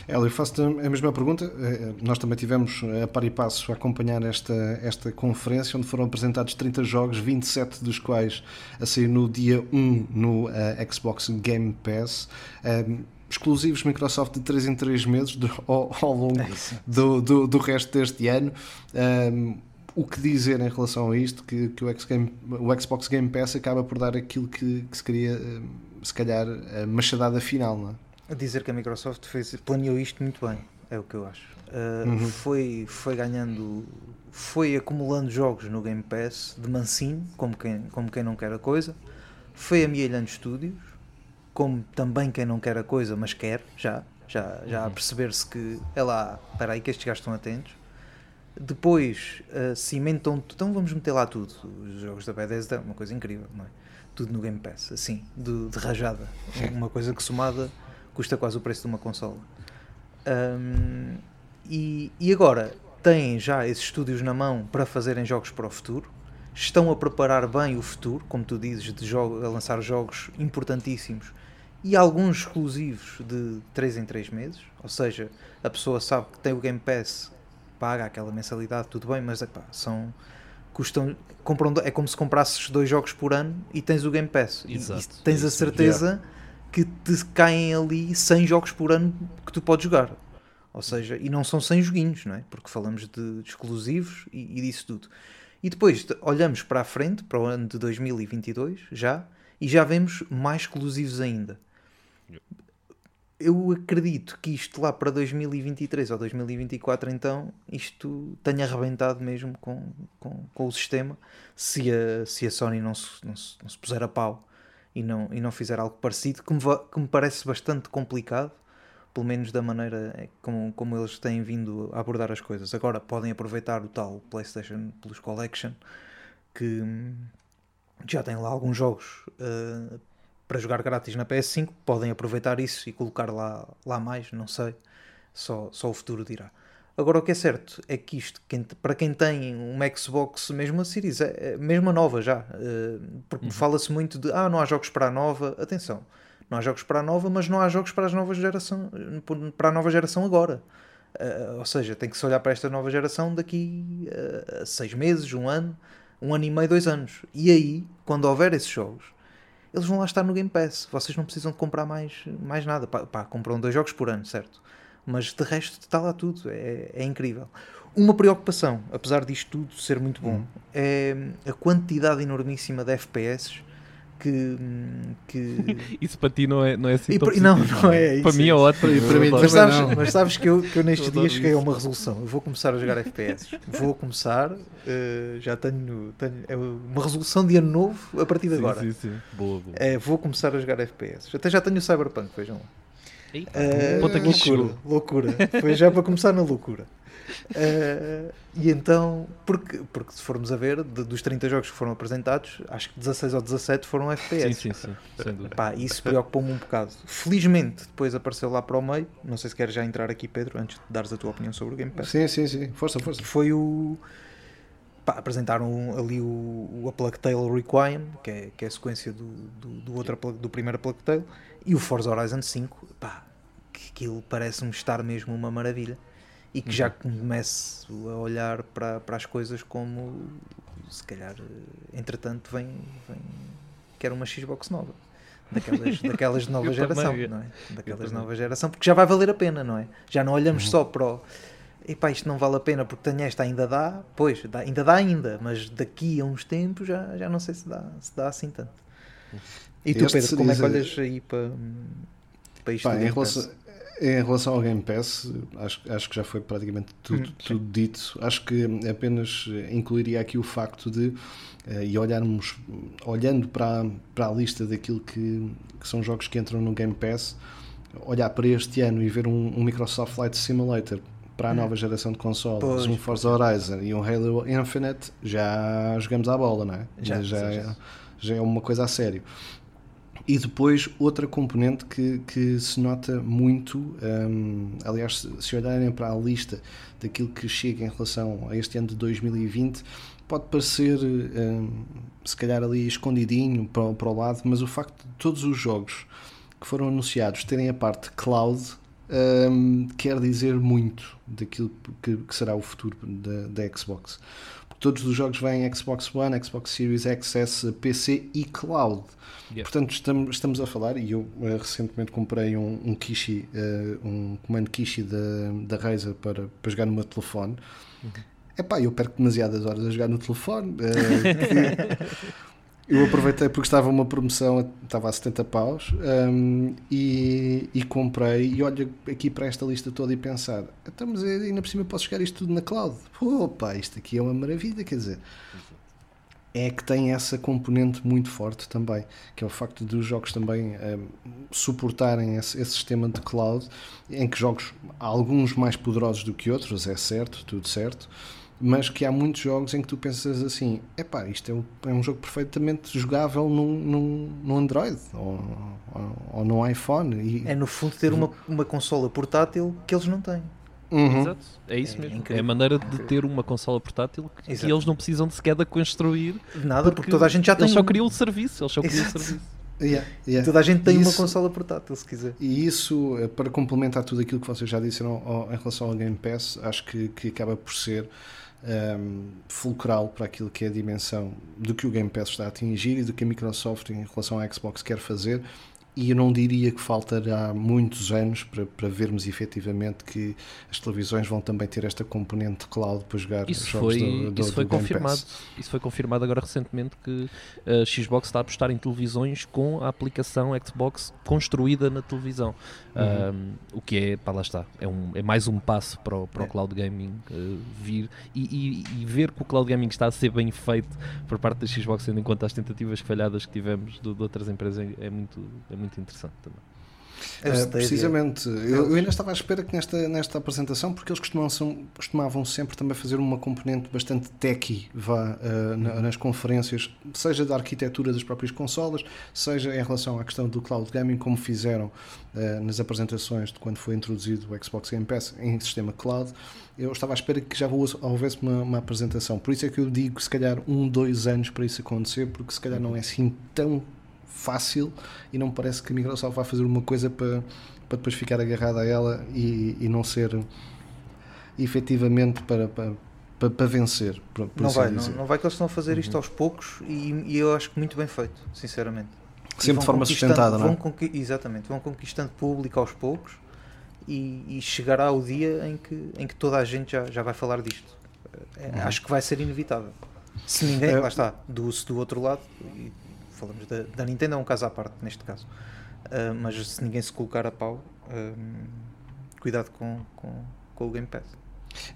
Hélio, faço-te a mesma pergunta. Eh, Nós também tivemos eh, a par e passo a acompanhar esta, esta conferência, onde foram apresentados 30 jogos, 27 dos quais a sair no dia 1 no eh, Xbox Game Pass. Um, exclusivos Microsoft de 3 em 3 meses do- ao, ao longo do, do, do resto deste ano. Um, o que dizer em relação a isto? Que, que o, Game- o Xbox Game Pass acaba por dar aquilo que, que se queria, um, se calhar, a machadada final, não é? A dizer que a Microsoft fez, planeou isto muito bem, é o que eu acho. Uh, Uhum. foi, foi ganhando, foi acumulando jogos no Game Pass de mansinho, como quem, como quem não quer a coisa, foi amealhando estúdios, como também quem não quer a coisa, mas quer, já, já, já a perceber-se que é lá, espera aí que estes gajos estão atentos. Depois uh, cimentam. Então vamos meter lá tudo. Os jogos da Bethesda, uma coisa incrível, não é? Tudo no Game Pass, assim, de, de rajada. Uma coisa que somada custa quase o preço de uma consola. Um, e, e agora têm já esses estúdios na mão para fazerem jogos para o futuro. Estão a preparar bem o futuro, como tu dizes, de jogo, a lançar jogos importantíssimos e alguns exclusivos de 3 em 3 meses. Ou seja, a pessoa sabe que tem o Game Pass, paga aquela mensalidade, tudo bem, mas epá, são. Custam, compram, é como se comprasses dois jogos por ano e tens o Game Pass. Exato, e, tens a certeza que te caem ali 100 jogos por ano que tu podes jogar. Ou seja, e não são 100 joguinhos, não é? Porque falamos de, exclusivos e, e disso tudo. E depois olhamos para a frente, para o ano de 2022, já, e já vemos mais exclusivos ainda. Eu acredito que isto lá para 2023 ou 2024, então, isto tenha arrebentado mesmo com, com, com o sistema, se a, se a Sony não se, não, se, não se puser a pau e não, e não fizer algo parecido, que me, que me parece bastante complicado, pelo menos da maneira como, como eles têm vindo a abordar as coisas. Agora podem aproveitar o tal PlayStation Plus Collection, que já tem lá alguns jogos uh, para jogar grátis na PS5, podem aproveitar isso e colocar lá, lá mais, não sei, só, só o futuro dirá. Agora o que é certo é que isto, quem, para quem tem um Xbox, mesmo a Series, é, mesmo a nova já, uh, porque uhum. fala-se muito de ah, não há jogos para a nova, atenção, não há jogos para a nova, mas não há jogos para, as novas geração, para a nova geração agora. Uh, ou seja, tem que se olhar para esta nova geração daqui a uh, seis meses, um ano, um ano e meio, dois anos. E aí, quando houver esses jogos, eles vão lá estar no Game Pass. Vocês não precisam de comprar mais, mais nada. Pá, pá compram dois jogos por ano, certo? Mas de resto está lá tudo. É, é incrível. Uma preocupação, apesar disto tudo ser muito bom, hum. é a quantidade enormíssima de FPS que, que... Isso para ti não é, não é assim tão Não, não é. Para mim é ótimo. Para mim mas, sabes, mas sabes que eu, que eu nestes dias cheguei a uma resolução. Eu vou começar a jogar FPS. Vou começar, uh, já tenho, tenho é uma resolução de ano novo a partir de sim, agora. Sim, sim. Boa, boa. É, vou começar a jogar FPS. Até já tenho o Cyberpunk, vejam lá. Eita, uh, loucura, loucura. Foi já para começar na loucura. Uh, e então, porque, porque se formos a ver, de, dos 30 jogos que foram apresentados, acho que 16 ou 17 foram FPS. Sim, sim, sim. Pá, isso preocupou-me um bocado. Felizmente, depois apareceu lá para o meio. Não sei se queres já entrar aqui, Pedro, antes de dares a tua opinião sobre o Game Pass. Sim, sim, sim. Força, força. Foi o. Pá, apresentaram ali o, o A Plague Tale Requiem, que é, que é a sequência do, do, do, outro, do primeiro A Plague Tale, e o Forza Horizon 5. Pá, que aquilo parece-me estar mesmo uma maravilha e que já uhum. começo a olhar para, para as coisas como se calhar entretanto vem, vem quer uma Xbox nova daquelas, daquelas de nova geração não é? daquelas de nova geração porque já vai valer a pena não é já não olhamos uhum. só para o epá, isto não vale a pena porque tenho esta ainda dá. Pois dá, ainda dá ainda mas daqui a uns tempos já, já não sei se dá, se dá assim tanto. E tu este Pedro como é que olhas aí para, para isto Pá, em relação, em relação ao Game Pass, acho, acho que já foi praticamente tudo, hum, tudo dito. Acho que apenas incluiria aqui o facto de, uh, e olharmos, olhando para, para a lista daquilo que, que, são jogos que entram no Game Pass, olhar para este ano e ver um, um Microsoft Flight Simulator para a hum. nova geração de consoles, pois, um Forza Horizon e um Halo Infinite, já jogamos à bola, não é? Já, já, é, já é uma coisa a sério. E depois outra componente que, que se nota muito, um, aliás, se, se olharem para a lista daquilo que chega em relação a este ano de 2020, pode parecer um, se calhar ali escondidinho para, para o lado, mas o facto de todos os jogos que foram anunciados terem a parte cloud um, quer dizer muito daquilo que, que será o futuro da, da Xbox. Porque todos os jogos vêm Xbox One, Xbox Series XS, PC e cloud. Yeah. Portanto, estamos, estamos a falar, e eu uh, recentemente comprei um, um Kishi, uh, um comando Kishi da, da Razer para, para jogar no meu telefone. Uhum. Epá, eu perco demasiadas horas a jogar no telefone. Uh, eu aproveitei porque estava uma promoção, estava a 70 paus, um, e, e, comprei. E olho aqui para esta lista toda e pensar: então, mas ainda por cima posso jogar isto tudo na cloud. Opa, isto aqui é uma maravilha, quer dizer é que tem essa componente muito forte também, que é o facto dos jogos também um, suportarem esse, esse, sistema de cloud, em que jogos, alguns mais poderosos do que outros, é certo, tudo certo, mas que há muitos jogos em que tu pensas assim: epá, isto é um, é um jogo perfeitamente jogável num, num, num Android ou, ou, ou num iPhone. E, É no fundo ter uma, uma consola portátil que eles não têm. Uhum. Exato, é isso É mesmo. incrível. É a maneira de ter uma consola portátil que, Exato. eles não precisam de sequer de construir. Nada, porque, toda a gente já tem. Eles só criam o serviço. Eles só criam o Exato. serviço. Yeah, yeah. Toda a gente tem uma Isso- consola portátil, se quiser. E isso, eh, para complementar tudo aquilo que vocês já disseram em relação ao Game Pass, acho que, que acaba por ser ehm, fulcral para aquilo que é a dimensão do que o Game Pass está a atingir e do que a Microsoft em relação à Xbox quer fazer. E eu não diria que faltará muitos anos para, para vermos efetivamente que as televisões vão também ter esta componente cloud para jogar Isso os jogos foi, do, do, isso foi do confirmado. Isso foi confirmado agora recentemente que a Xbox está a apostar em televisões com a aplicação Xbox construída na televisão. Uhum. Um, o que é, pá, lá está, é, um, é mais um passo para o, para o É. cloud gaming uh, vir e, e- e ver que o cloud gaming está a ser bem feito por parte da Xbox, tendo em conta as tentativas falhadas que tivemos de, de outras empresas, é muito, é muito interessante também. É Stadia. precisamente, eu, eu ainda estava à espera que nesta, nesta apresentação, porque eles costumavam, costumavam sempre também fazer uma componente bastante techy vá, uh, na- nas conferências, seja da arquitetura das próprias consolas, seja em relação à questão do cloud gaming, como fizeram uh, nas apresentações de quando foi introduzido o Xbox Game Pass em sistema cloud. Eu estava à espera que já houvesse- houvesse uma, uma apresentação, por isso é que eu digo se calhar um, dois anos para isso acontecer, porque se calhar não é assim tão fácil e não me parece que a Microsoft vai fazer uma coisa para, para depois ficar agarrada a ela e, e não ser efetivamente para, para, para, para vencer. Por, por Não assim vai, não, não vai que eles estão a fazer Uhum. isto aos poucos e, e eu acho que muito bem feito, sinceramente. Sempre de forma sustentada, não é? conqui- Exatamente, vão conquistando público aos poucos e, e chegará o dia em que, em que toda a gente já, já vai falar disto. É, Acho que vai ser inevitável. Se ninguém, Uhum. É. lá está, do, do outro lado, e falamos da, da Nintendo, é um caso à parte neste caso, Ah, mas se ninguém se colocar a pau, ah, cuidado com, com, com o Game Pass.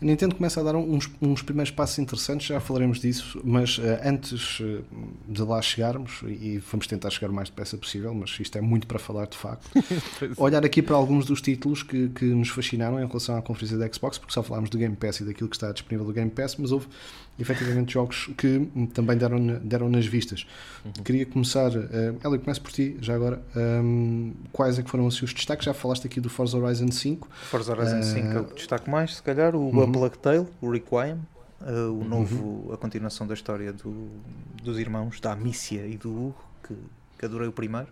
A Nintendo começa a dar uns, uns primeiros passos interessantes, já falaremos disso, mas eh, antes eh, de lá chegarmos, e e vamos tentar chegar o mais depressa possível, mas isto é muito para falar de facto, olhar aqui para alguns dos títulos que, que nos fascinaram em relação à conferência da Xbox, porque só falámos do Game Pass e daquilo que está disponível do Game Pass, mas houve efetivamente jogos que também deram, deram nas vistas. Queria começar, uh, Hélio, começo por ti, já agora. Hum, quais é que foram assim, os destaques? Já falaste aqui do Forza Horizon 5. Forza Horizon Eh, 5 é o que destaco mais, se calhar, o Uhum. A Plague Tale, o Requiem, eh, o novo, a continuação da história do- dos irmãos, da Amicia e do Hugo, que, que adorei o primeiro.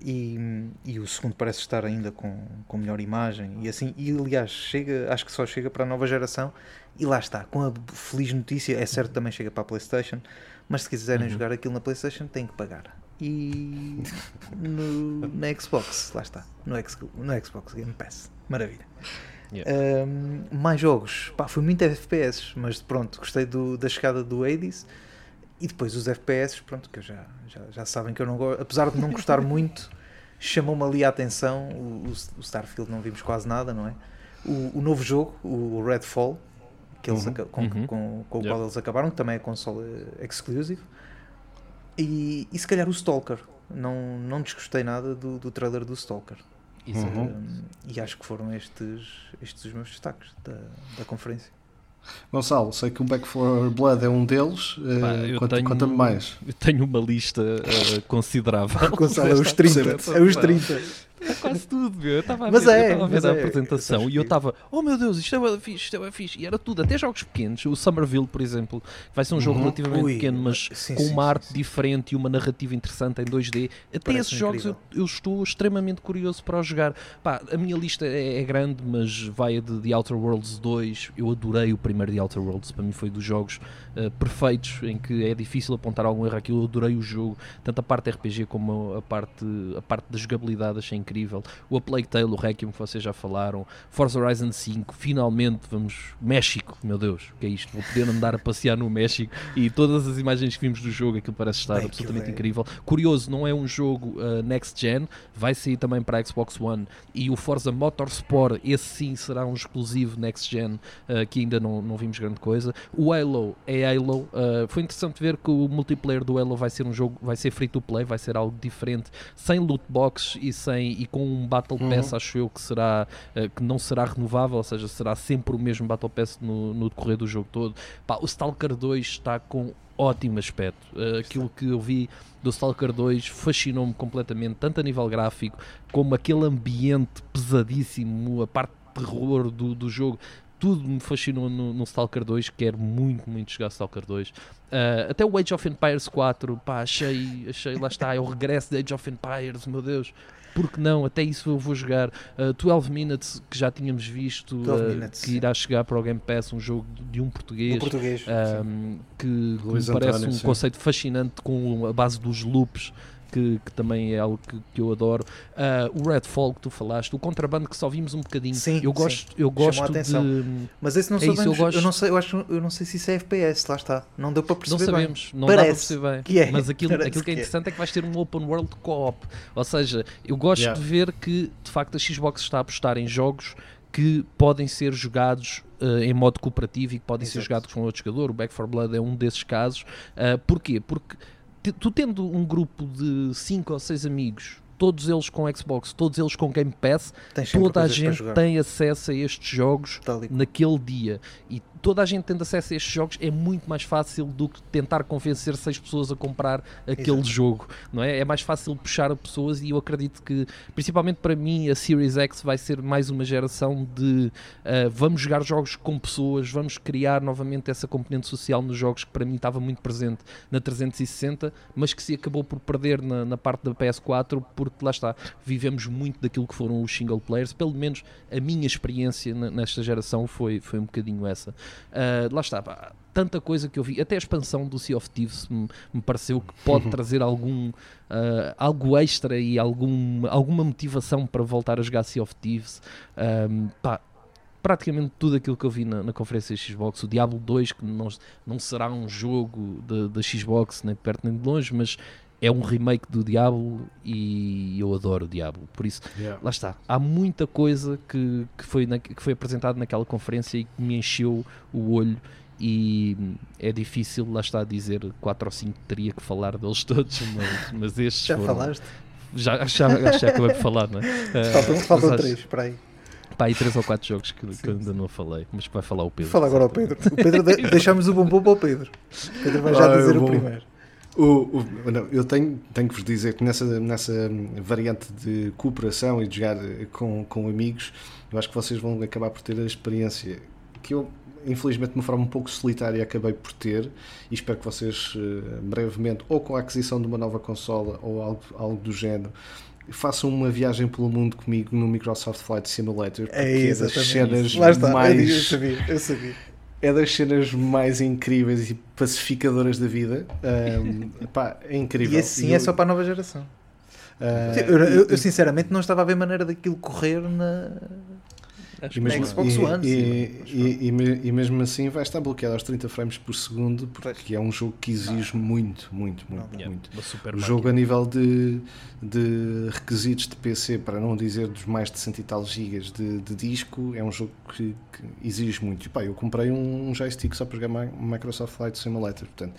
E, e o segundo parece estar ainda com, com melhor imagem. E assim, e aliás, chega, acho que só chega para a nova geração. E lá está, com a feliz notícia, é certo também chega para a Playstation, mas se quiserem jogar aquilo na Playstation têm que pagar. E no, na Xbox, lá está, no, X, no Xbox Game Pass, maravilha. Um, mais jogos, pá, foi muito FPS, mas pronto, gostei do- da chegada do Hades e depois os FPS, pronto, que já, já, já sabem que eu não gosto, apesar de não gostar muito, chamou-me ali a atenção. O, o- Starfield não vimos quase nada, não é? O, o novo jogo, o Redfall, que eles Uhum. com, Uhum. com, com o Yeah. qual eles acabaram, que também é console exclusive, e, e se calhar o Stalker. Não, não desgostei nada do, do trailer do Stalker. É- Uhum. Um, e acho que foram estes, estes os meus destaques da, da conferência. Gonçalo, sei que o Back 4 Blood é um deles. eh, Pá, conta- tenho- Conta-me mais. Eu tenho uma lista eh, considerável. Gonçalo, é os 30. É os 30. É quase tudo, meu. Eu estava a Mas ver, eu é, a ver mas a é. apresentação Sabes e eu estava, oh meu Deus, isto é fixe, isto é fixe. E era tudo, até jogos pequenos. O Somerville, por exemplo, vai ser um jogo Uhum. relativamente Ui, pequeno, mas sim, com sim, uma sim, arte diferente e uma narrativa interessante em 2D. Até Parece esses jogos eu, eu estou extremamente curioso para jogar. Pá, a minha lista é, é grande, mas vai de The Outer Worlds 2. Eu adorei o primeiro The Outer Worlds, para mim foi dos jogos eh, perfeitos em que é difícil apontar algum erro aqui. Eu adorei o jogo, tanto a parte RPG como a parte, a parte da jogabilidade, achei incrível. O A Plague Tale, o Requiem que vocês já falaram, Forza Horizon 5, finalmente vamos. México, meu Deus, o que é isto? Vou poder andar a passear no México e todas as imagens que vimos do jogo, aquilo parece estar Bem, absolutamente incrível. Curioso, não é um jogo uh, next gen, vai sair também para a Xbox One e o Forza Motorsport, esse sim será um exclusivo next gen uh, que ainda não, não vimos grande coisa. O Halo é Halo, uh, foi interessante ver que o multiplayer do Halo vai ser um jogo, vai ser free to play, vai ser algo diferente, sem loot boxes e sem e com um Battle Pass, acho eu, que, será, uh, que não será renovável, ou seja, será sempre o mesmo Battle Pass no, no decorrer do jogo todo. Pá, o Stalker 2 está com ótimo aspecto. Uh, aquilo que eu vi do Stalker 2 fascinou-me completamente, tanto a nível gráfico como aquele ambiente pesadíssimo, a parte de terror do, do jogo. Tudo me fascinou no, no Stalker 2, quero muito, muito jogar Stalker 2. Uh, até o Age of Empires 4, pá, achei, achei, lá está, é o regresso de Age of Empires, meu Deus, porque não? Até isso eu vou jogar. Uh, 12 Minutes, que já tínhamos visto, uh, que irá chegar para o Game Pass, um jogo de um português, um português um, que, que me parece António, um sim. conceito fascinante com a base dos loops. Que, que também é algo que, que eu adoro. Uh, o Redfall que tu falaste, o contrabando que só vimos um bocadinho. Sim, eu sim. gosto, eu Chamou a gosto de. Mas esse não É isso, sabemos. eu eu, gosto- não sei, eu acho, eu não sei se isso é FPS, lá está. Não deu para Não perceber bem. sabemos, não dá para Parece perceber bem. é, Mas aquilo, parece aquilo que é que é. interessante é. que vais ter um open world co-op. Ou seja, eu gosto Yeah. de ver que de facto a Xbox está a apostar em jogos que podem ser jogados eh, em modo cooperativo e que podem ser Exato. jogados com outro jogador. O Back 4 Blood é um desses casos. Uh, porquê? Porque tu tendo um grupo de 5 ou 6 amigos, todos eles com Xbox, todos eles com Game Pass, toda a gente tem acesso a estes jogos naquele dia. E toda a gente tendo acesso a estes jogos é muito mais fácil do que tentar convencer seis pessoas a comprar aquele Exato. jogo, não é? É mais fácil puxar pessoas e eu acredito que, principalmente para mim, a Series X vai ser mais uma geração de ah, vamos jogar jogos com pessoas, vamos criar novamente essa componente social nos jogos que para mim estava muito presente na 360, mas que se acabou por perder na, na parte da PS4 porque lá está, vivemos muito daquilo que foram os single players, pelo menos a minha experiência nesta geração foi, foi um bocadinho essa. Ah, lá está, pá, tanta coisa que eu vi, até a expansão do Sea of Thieves me, me pareceu que pode trazer algum ah, algo extra e algum, alguma motivação para voltar a jogar Sea of Thieves. Pá, praticamente tudo aquilo que eu vi na, na conferência Xbox, o Diablo 2, que não, não será um jogo da Xbox nem de perto nem de longe, mas é um remake do Diablo e eu adoro o Diablo, por isso Yeah. lá está. Há muita coisa que, que, foi, na, que foi apresentada naquela conferência e que me encheu o olho. E é difícil, lá está a dizer, 4 ou 5 teria que falar deles todos, mas, mas estes Já foram- falaste? Já, já, já acabei por falar, não é? Faltam, acho- três, espera aí. Pá, aí 3 ou 4 jogos que, que eu ainda não falei, mas que vai falar o Pedro. Fala agora ao Pedro. O Pedro de- deixamos o bombom para o Pedro. O Pedro vai já Ah, dizer o primeiro. O, o- não, eu tenho, tenho que vos dizer que nessa, nessa variante de cooperação e de jogar com, com amigos, eu acho que vocês vão acabar por ter a experiência que eu, infelizmente, de uma forma um pouco solitária, acabei por ter e espero que vocês eh, brevemente, ou com a aquisição de uma nova consola ou algo, algo do género, façam uma viagem pelo mundo comigo no Microsoft Flight Simulator, porque É é, das exatamente. cenas Lá está, mais eu sabia, eu sabia. É das cenas mais incríveis e pacificadoras da vida. Ahm, pá, é incrível. E esse sim Eu- é só para a nova geração. ah, Eu, eu- eu, sinceramente não estava a ver maneira daquilo correr na. Acho e mesmo, Xbox e, One, e, sim, mas e- e me- e mesmo assim vai estar bloqueado aos 30 frames por segundo porque é um jogo que exige muito, muito, muito, Yeah, muito. uma super O máquina. jogo a nível de, de requisitos de PC, para não dizer dos mais de 100 e tal gigas de, de disco, é um jogo que, que exige muito. E, pá, eu comprei um joystick só para jogar Mi- Microsoft Flight Simulator, portanto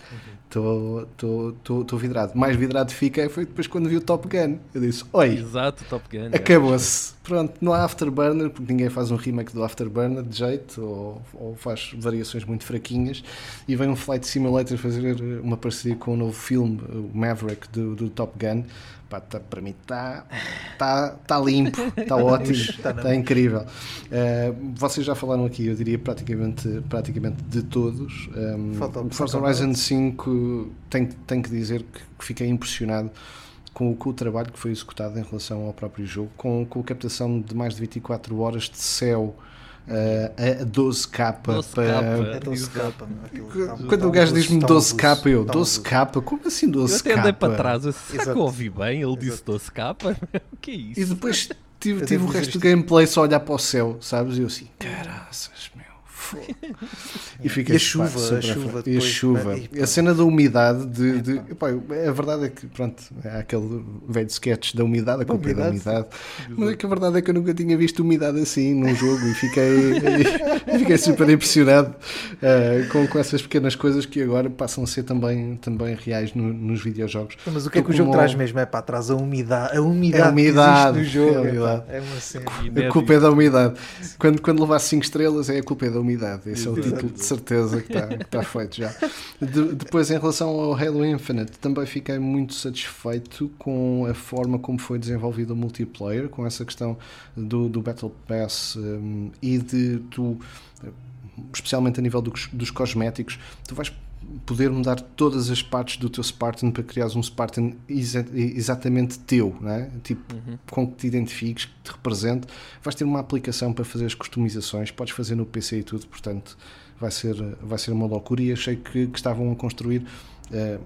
estou vidrado. Mais vidrado fiquei foi depois quando vi o Top Gun. Eu disse: Oi, Exato, Top Gun. yeah. Acabou-se. Pronto, não há Afterburner, porque ninguém faz um remake do Afterburner de jeito, ou, ou faz variações muito fraquinhas. E vem um Flight Simulator fazer uma parceria com o novo filme, o Maverick, do, do Top Gun. Pá, tá- para mim está tá, tá limpo, está ótimo, Está está incrível. Uh, vocês já falaram aqui, eu diria praticamente, praticamente de todos. Um, o Forza Horizon Horizon. 5 tenho, tenho que dizer que, que fiquei impressionado com, o- com o trabalho que foi executado em relação ao próprio jogo, com, com a captação de mais de 24 horas de céu uh, a 12K 12K. para. É 12K, aquilo está- Quando o gajo um diz-me boost, 12K, eu está um 12K, como assim Eu 12K? até andei para trás. eu, Será que eu ouvi bem? Ele disse 12 capa? o que é E isso? depois tive, Eu tive o resto do gameplay só a olhar para o céu, sabes? E eu assim, caraças, meu, E, fica E a chuva, a chuva E a depois, chuva. né? E, a cena da umidade, de, de- epá, a verdade é que, pronto, há aquele velho sketch da umidade, a culpa é da umidade. Mas é que a verdade é que eu nunca tinha visto umidade assim num jogo e fiquei, e fiquei super impressionado eh, com, com essas pequenas coisas que agora passam a ser também, também reais no- nos videojogos. Mas o que é que o jogo traz mesmo? É para traz a umidade. A umidade, É a umidade, que existe no jogo. é a. É uma cena. A culpa é da umidade. Quando, quando levar 5 estrelas, é a culpa é da umidade. Esse é o título de certeza que está, que está feito já. De- depois, em relação ao Halo Infinite, também fiquei muito satisfeito com a forma como foi desenvolvido o multiplayer, com essa questão do, do Battle Pass hum, e de tu, especialmente a nível dos, dos cosméticos, tu vais poder mudar todas as partes do teu Spartan para criares um Spartan exa- exatamente teu, não é? tipo com que te identifiques, que te represente. Vais ter uma aplicação para fazer as customizações, podes fazer no PC e tudo, portanto vai ser, vai ser uma loucura. E achei que, que estavam a construir. eh,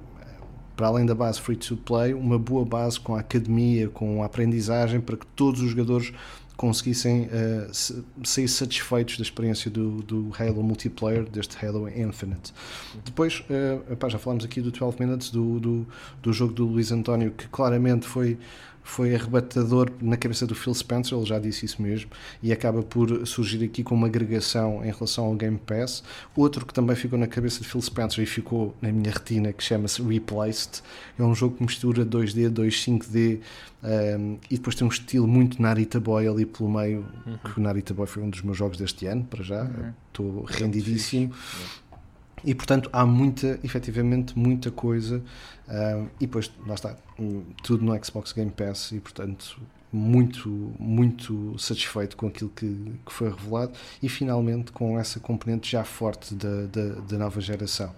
para além da base free to play, uma boa base com a academia, com a aprendizagem para que todos os jogadores conseguissem se- sair satisfeitos da experiência do, do Halo multiplayer, deste Halo Infinite. Depois, epá, já falámos aqui do 12 Minutes, do, do, do jogo do Luís António, que claramente foi, foi arrebatador na cabeça do Phil Spencer, ele já disse isso mesmo, e acaba por surgir aqui com uma agregação em relação ao Game Pass. Outro que também ficou na cabeça de Phil Spencer e ficou na minha retina, que chama-se Replaced, é um jogo que mistura 2D, 2 5D um, e depois tem um estilo muito Narita Boy ali pelo meio, que o Narita Boy foi um dos meus jogos deste ano, para já, estou rendidíssimo. E portanto há muita, efetivamente, muita coisa. um, e depois, lá está, um, tudo no Xbox Game Pass e portanto muito, muito satisfeito com aquilo que, que foi revelado e finalmente com essa componente já forte da, da, da nova geração.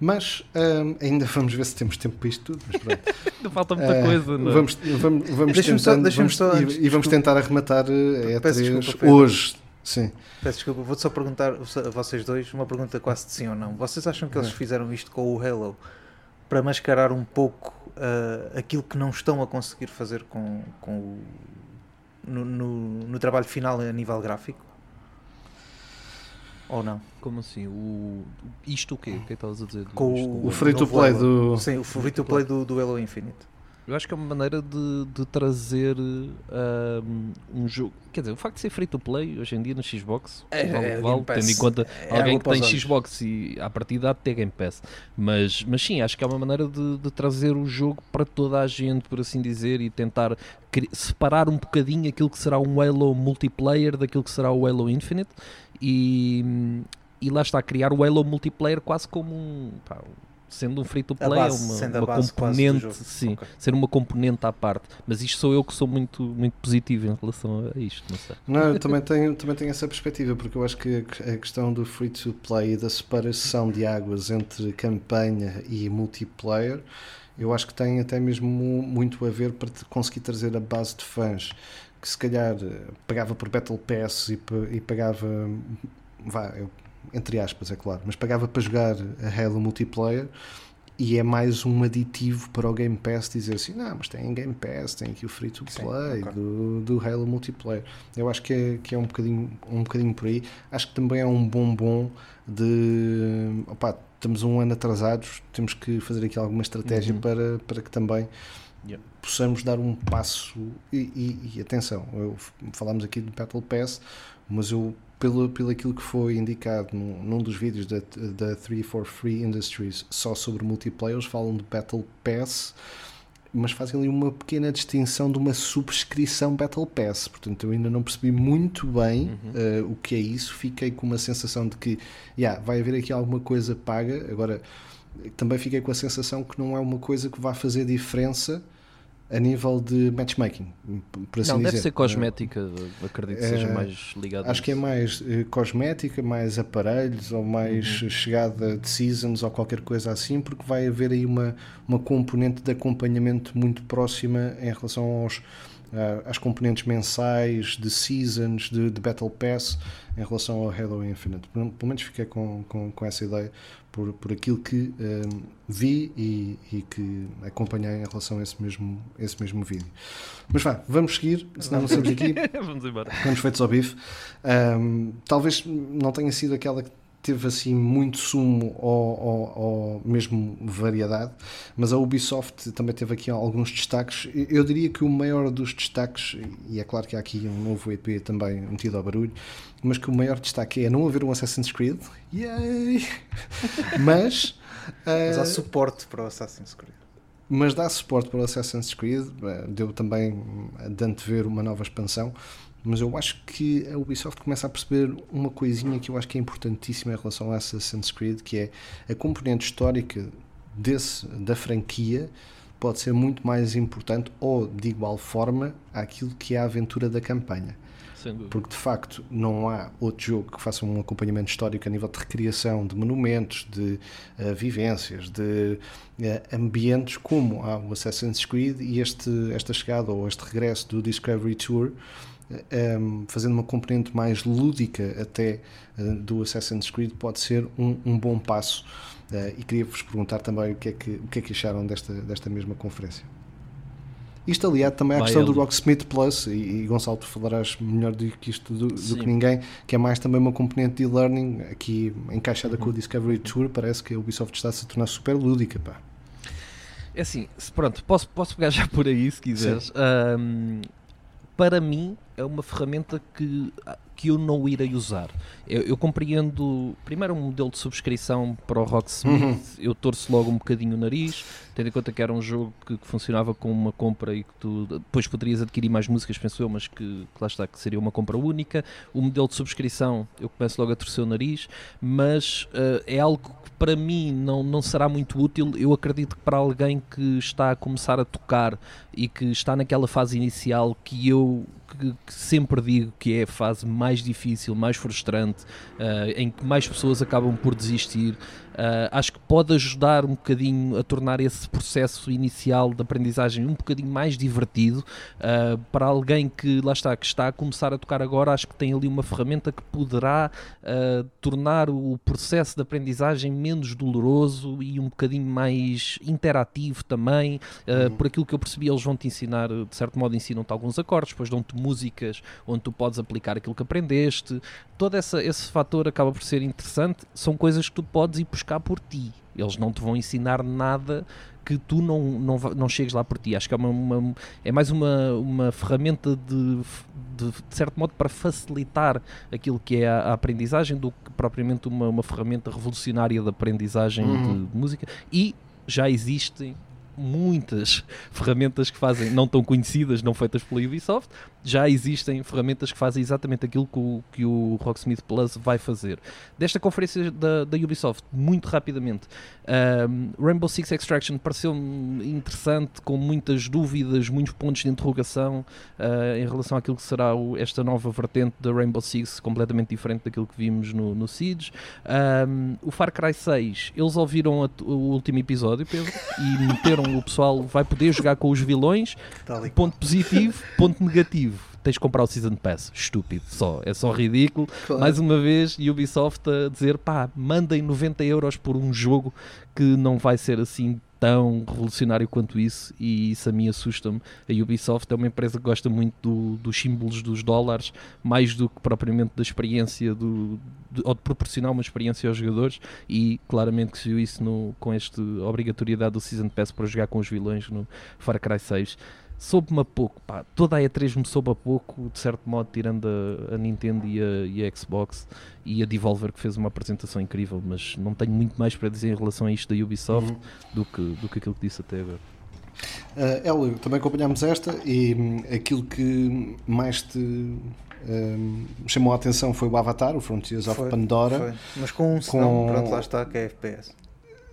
Mas um, ainda vamos ver se temos tempo para isto tudo. Mas pronto. Ainda falta muita Eh, coisa. não é? Vamos, vamos, vamos, Deixa-me só- tentando, deixa-me vamos- só e- antes, e, vamos tentar arrematar eh, a Peço E3 desculpa, Pedro. hoje. Sim. Peço desculpa, vou-te só perguntar a vocês dois uma pergunta quase de sim ou não. Vocês acham que eles fizeram isto com o Halo para mascarar um pouco ah, aquilo que não estão a conseguir fazer com, com o, no, no- no trabalho final a nível gráfico? Ou não? Como assim? O... Isto o quê? O que é que estavas a dizer? Com o, O free to novo play Halo. do- Sim, o free to play do, do Halo Infinite. Eu acho que é uma maneira de, de trazer ahm, um jogo. Quer dizer, o facto de ser free to play hoje em dia na Xbox, É- vale, é vale, Game Pass. tendo em conta É alguém água que tem. Xbox e à partida há de ter Game Pass. Mas, mas sim, acho que é uma maneira de, de trazer o jogo para toda a gente, por assim dizer, e tentar separar um bocadinho aquilo que será um Halo multiplayer daquilo que será o Halo Infinite e, e lá está, criar o Halo multiplayer quase como um. pá, sendo um free to play, é base, uma, sendo uma componente, sim, Ok. ser uma componente à parte. Mas isto sou eu que sou muito, muito positivo em relação a isto, não sei. Não, eu também tenho, também tenho essa perspectiva, porque eu acho que a questão do free to play e da separação de águas entre campanha e multiplayer, eu acho que tem até mesmo mu- muito a ver para conseguir trazer a base de fãs que se calhar eh, pagava por Battle Pass e, e pagava, vá, eu- entre aspas, é claro, mas pagava para jogar a Halo multiplayer e é mais um aditivo para o Game Pass dizer assim, não, mas tem Game Pass, tem aqui o free to Sim, play ok. do, do Halo multiplayer. Eu acho que é, que é um, bocadinho, um bocadinho por aí. Acho que também é um bombom de opá, estamos um ano atrasados, temos que fazer aqui alguma estratégia Uhum. para, para que também Yeah. possamos dar um passo e, e- e atenção, eu, falámos aqui do Battle Pass, mas eu pelo, pelo aquilo que foi indicado num, num dos vídeos da, da 343 Industries só sobre multiplayer, eles falam de Battle Pass mas fazem ali uma pequena distinção de uma subscrição Battle Pass. Portanto, eu ainda não percebi muito bem eh, o que é isso. Fiquei com uma sensação de que yeah, vai haver aqui alguma coisa paga. Agora, também fiquei com a sensação que não é uma coisa que vá fazer diferença a nível de matchmaking, por assim não, dizer. deve ser cosmética, acredito que seja Eh, mais ligado a Acho que é mais eh, cosmética, mais aparelhos ou mais Uhum. chegada de seasons ou qualquer coisa assim, porque vai haver aí uma, uma componente de acompanhamento muito próxima em relação aos, às componentes mensais, de seasons, de, de, Battle Pass em relação ao Halo Infinite. Pelo menos fiquei com, com, com essa ideia por, por aquilo que um, vi e, e, que acompanhei em relação a esse mesmo, esse mesmo vídeo. Mas vá, vamos seguir, senão não saímos aqui. vamos embora. Vamos feitos ao bife. Um, talvez não tenha sido aquela que teve assim muito sumo ou, ou, ou, mesmo variedade, mas a Ubisoft também teve aqui alguns destaques. Eu diria que o maior dos destaques, e é claro que há aqui um novo EP também metido ao barulho, mas que o maior destaque é não haver um Assassin's Creed. Yay! mas. mas há suporte para o Assassin's Creed. Mas dá suporte para o Assassin's Creed, deu também de antever uma nova expansão mas eu acho que a Ubisoft começa a perceber uma coisinha que eu acho que é importantíssima em relação a Assassin's Creed, que é a componente histórica desse, da franquia pode ser muito mais importante ou de igual forma àquilo que é a aventura da campanha. Porque de facto não há outro jogo que faça um acompanhamento histórico a nível de recriação de monumentos, de uh, vivências, de uh, ambientes como há o Assassin's Creed e este, esta chegada ou este regresso do Discovery Tour um, ehm, fazendo uma componente mais lúdica até uh, do Assassin's Creed, pode ser um, um bom passo. Uh, e queria-vos perguntar também o que, é que, o que é que acharam desta, desta mesma conferência. Isto aliado também à questão do Rocksmith Plus, e, e Gonçalo, tu falarás melhor do que isto do, do, que ninguém, que é mais também uma componente de e-learning, aqui encaixada uhum. com o Discovery Tour, parece que a Ubisoft está a se tornar super lúdica, pá. É assim, pronto, posso, posso pegar já por aí se quiseres. Um, para mim, é uma ferramenta que, que eu não irei usar. Eu, eu compreendo, primeiro, um modelo de subscrição para o Rocksmith, uhum. eu torço logo um bocadinho o nariz, tendo em conta que era um jogo que, que, funcionava com uma compra e que tu depois poderias adquirir mais músicas, penso eu, mas que, que lá está, que seria uma compra única. O modelo de subscrição, eu começo logo a torcer o nariz, mas uh, é algo que para mim não, não será muito útil. Eu acredito que para alguém que está a começar a tocar e que está naquela fase inicial que eu que, que, sempre digo que é a fase mais difícil, mais frustrante, uh, em que mais pessoas acabam por desistir. Uh, acho que pode ajudar um bocadinho a tornar esse processo inicial de aprendizagem um bocadinho mais divertido uh, para alguém que lá está, que está a começar a tocar agora. Acho que tem ali uma ferramenta que poderá uh, tornar o processo de aprendizagem menos doloroso e um bocadinho mais interativo também. Uhum. Por aquilo que eu percebi, eles vão te ensinar, de certo modo, ensinam-te alguns acordes, depois dão-te músicas onde tu podes aplicar aquilo que aprendeste. Todo essa, esse fator acaba por ser interessante. São coisas que tu podes ir buscar por ti. Eles não te vão ensinar nada que tu não, não, não chegues lá por ti. Acho que é, uma, uma é mais uma, uma ferramenta de, de, de, certo modo para facilitar aquilo que é a, a aprendizagem do que propriamente uma, uma ferramenta revolucionária de aprendizagem uhum. de, de música. E já existem muitas ferramentas que fazem, não tão conhecidas, não feitas pela Ubisoft, já existem ferramentas que fazem exatamente aquilo que o, que o Rocksmith Plus vai fazer. Desta conferência da, da Ubisoft, muito rapidamente, um, Rainbow Six Extraction pareceu-me interessante, com muitas dúvidas, muitos pontos de interrogação uh, em relação àquilo que será o, esta nova vertente da Rainbow Six, completamente diferente daquilo que vimos no, no Siege. Um, o Far Cry 6, eles ouviram a, o último episódio, Pedro, e meteram o pessoal vai poder jogar com os vilões. Ponto positivo, ponto negativo tens de comprar o Season Pass. Estúpido, só. É só ridículo. Claro. Mais uma vez, Ubisoft a dizer, pá, mandem 90 euros por um jogo que não vai ser assim tão revolucionário quanto isso e isso a mim assusta-me. A Ubisoft é uma empresa que gosta muito do, dos símbolos dos dólares, mais do que propriamente da experiência do, de, ou de proporcionar uma experiência aos jogadores e claramente que se viu isso no, com esta obrigatoriedade do Season Pass para jogar com os vilões no Far Cry 6 soube-me a pouco, pá. Toda a E3 me soube a pouco, de certo modo, tirando a, a Nintendo e a, e a, Xbox e a Devolver, que fez uma apresentação incrível, mas não tenho muito mais para dizer em relação a isto da Ubisoft uhum. do, que, do que aquilo que disse até agora. Uh, Hélio, também acompanhámos esta e um, aquilo que mais te um, chamou a atenção foi o Avatar, o Frontiers foi, of Pandora. Foi. Mas com um senão, com... pronto, lá está, que é FPS.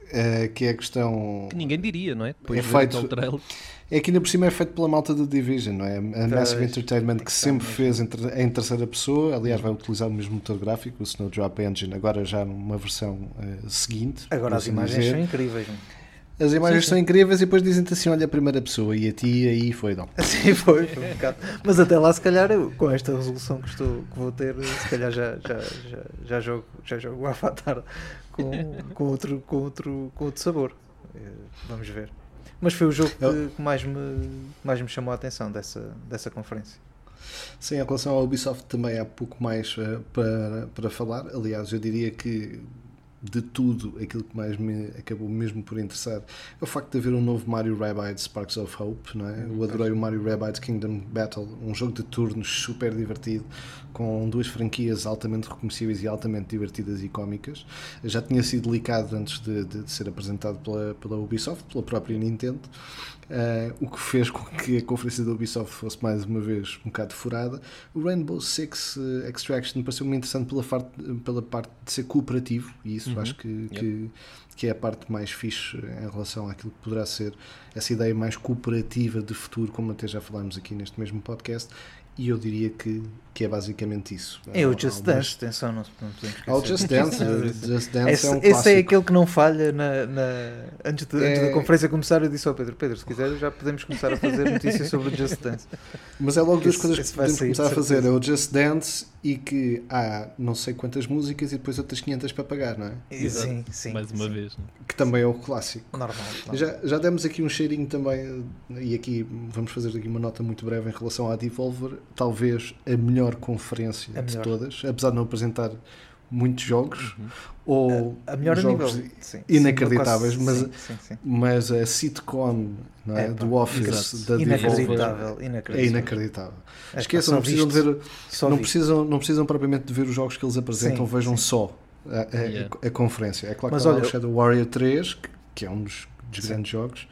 Uh, que é a questão. Que ninguém diria, não é? Depois é feito. É que ainda por cima é feito pela malta do Division, não é? A Massive Entertainment que sempre fez em, em terceira pessoa, aliás, vai utilizar o mesmo motor gráfico, o Snowdrop Engine, agora já numa versão uh, seguinte. Agora as imagens dizer. são incríveis. As imagens Sim, são incríveis e depois dizem-te assim: olha a primeira pessoa e a ti aí foi não. Assim foi, foi um bocado. Mas até lá, se calhar, eu, com esta resolução que, estou, que vou ter, se calhar já, já, já, já jogo, já jogo o Avatar com, com, outro, com, outro, com outro sabor. Eh, Vamos ver. Mas foi o jogo que, que mais, me, mais me chamou a atenção dessa, dessa conferência. Sim, em relação ao Ubisoft também há pouco mais eh, para, para falar. Aliás, eu diria que de tudo, aquilo que mais me acabou mesmo por interessar é o facto de haver um novo Mario Rabbids Sparks of Hope. Não é? Eu adorei o Mario Rabbids Kingdom Battle, um jogo de turnos super divertido, com duas franquias altamente reconhecíveis e altamente divertidas e cómicas. Já tinha sido licado antes de, de- de ser apresentado pela, pela Ubisoft, pela própria Nintendo. Uh, o que fez com que a conferência da Ubisoft fosse mais uma vez um bocado furada. O Rainbow Six uh, Extraction pareceu-me interessante pela, parte, pela parte de ser cooperativo, e isso Uhum. acho que, que, que é a parte mais fixe em relação àquilo que poderá ser essa ideia mais cooperativa de futuro, como até já falámos aqui neste mesmo podcast. E eu diria que, que é basicamente isso. É o Just algumas- Dance, atenção, não, não podemos Há o esquecer. Just Dance, Just Dance Esse, é um esse é aquele que não falha na, na- antes, de, antes É- da conferência começar. Eu disse ao Pedro: Pedro, se quiser, já podemos começar a fazer notícias sobre o Just Dance. Mas é logo duas coisas que vai podemos sair, começar a fazer. É o Just Dance e que há não sei quantas músicas e depois outras 500 para pagar, não é? Exato. Sim, sim. Mais uma sim. vez. né? Que também é o clássico. Normal. normal. Já, já demos aqui um cheirinho também, e aqui vamos fazer aqui uma nota muito breve em relação à Devolver, talvez a melhor conferência A de melhor. todas, apesar de não apresentar muitos jogos, ou A melhor a jogos nível. Sim, inacreditáveis, sim, mas- sim, mas a sitcom não é, É, pá, do Office exato. da Devolver Inacreditável, é inacreditável. inacreditável. É, Esqueçam, não precisam de visto, ver só não precisam, não precisam propriamente de ver os jogos que eles apresentam, Sim, vejam sim. só a, a- Yeah. a conferência. É claro Mas que olha- o Shadow Warrior 3, que, que é um dos, dos Sim. grandes jogos,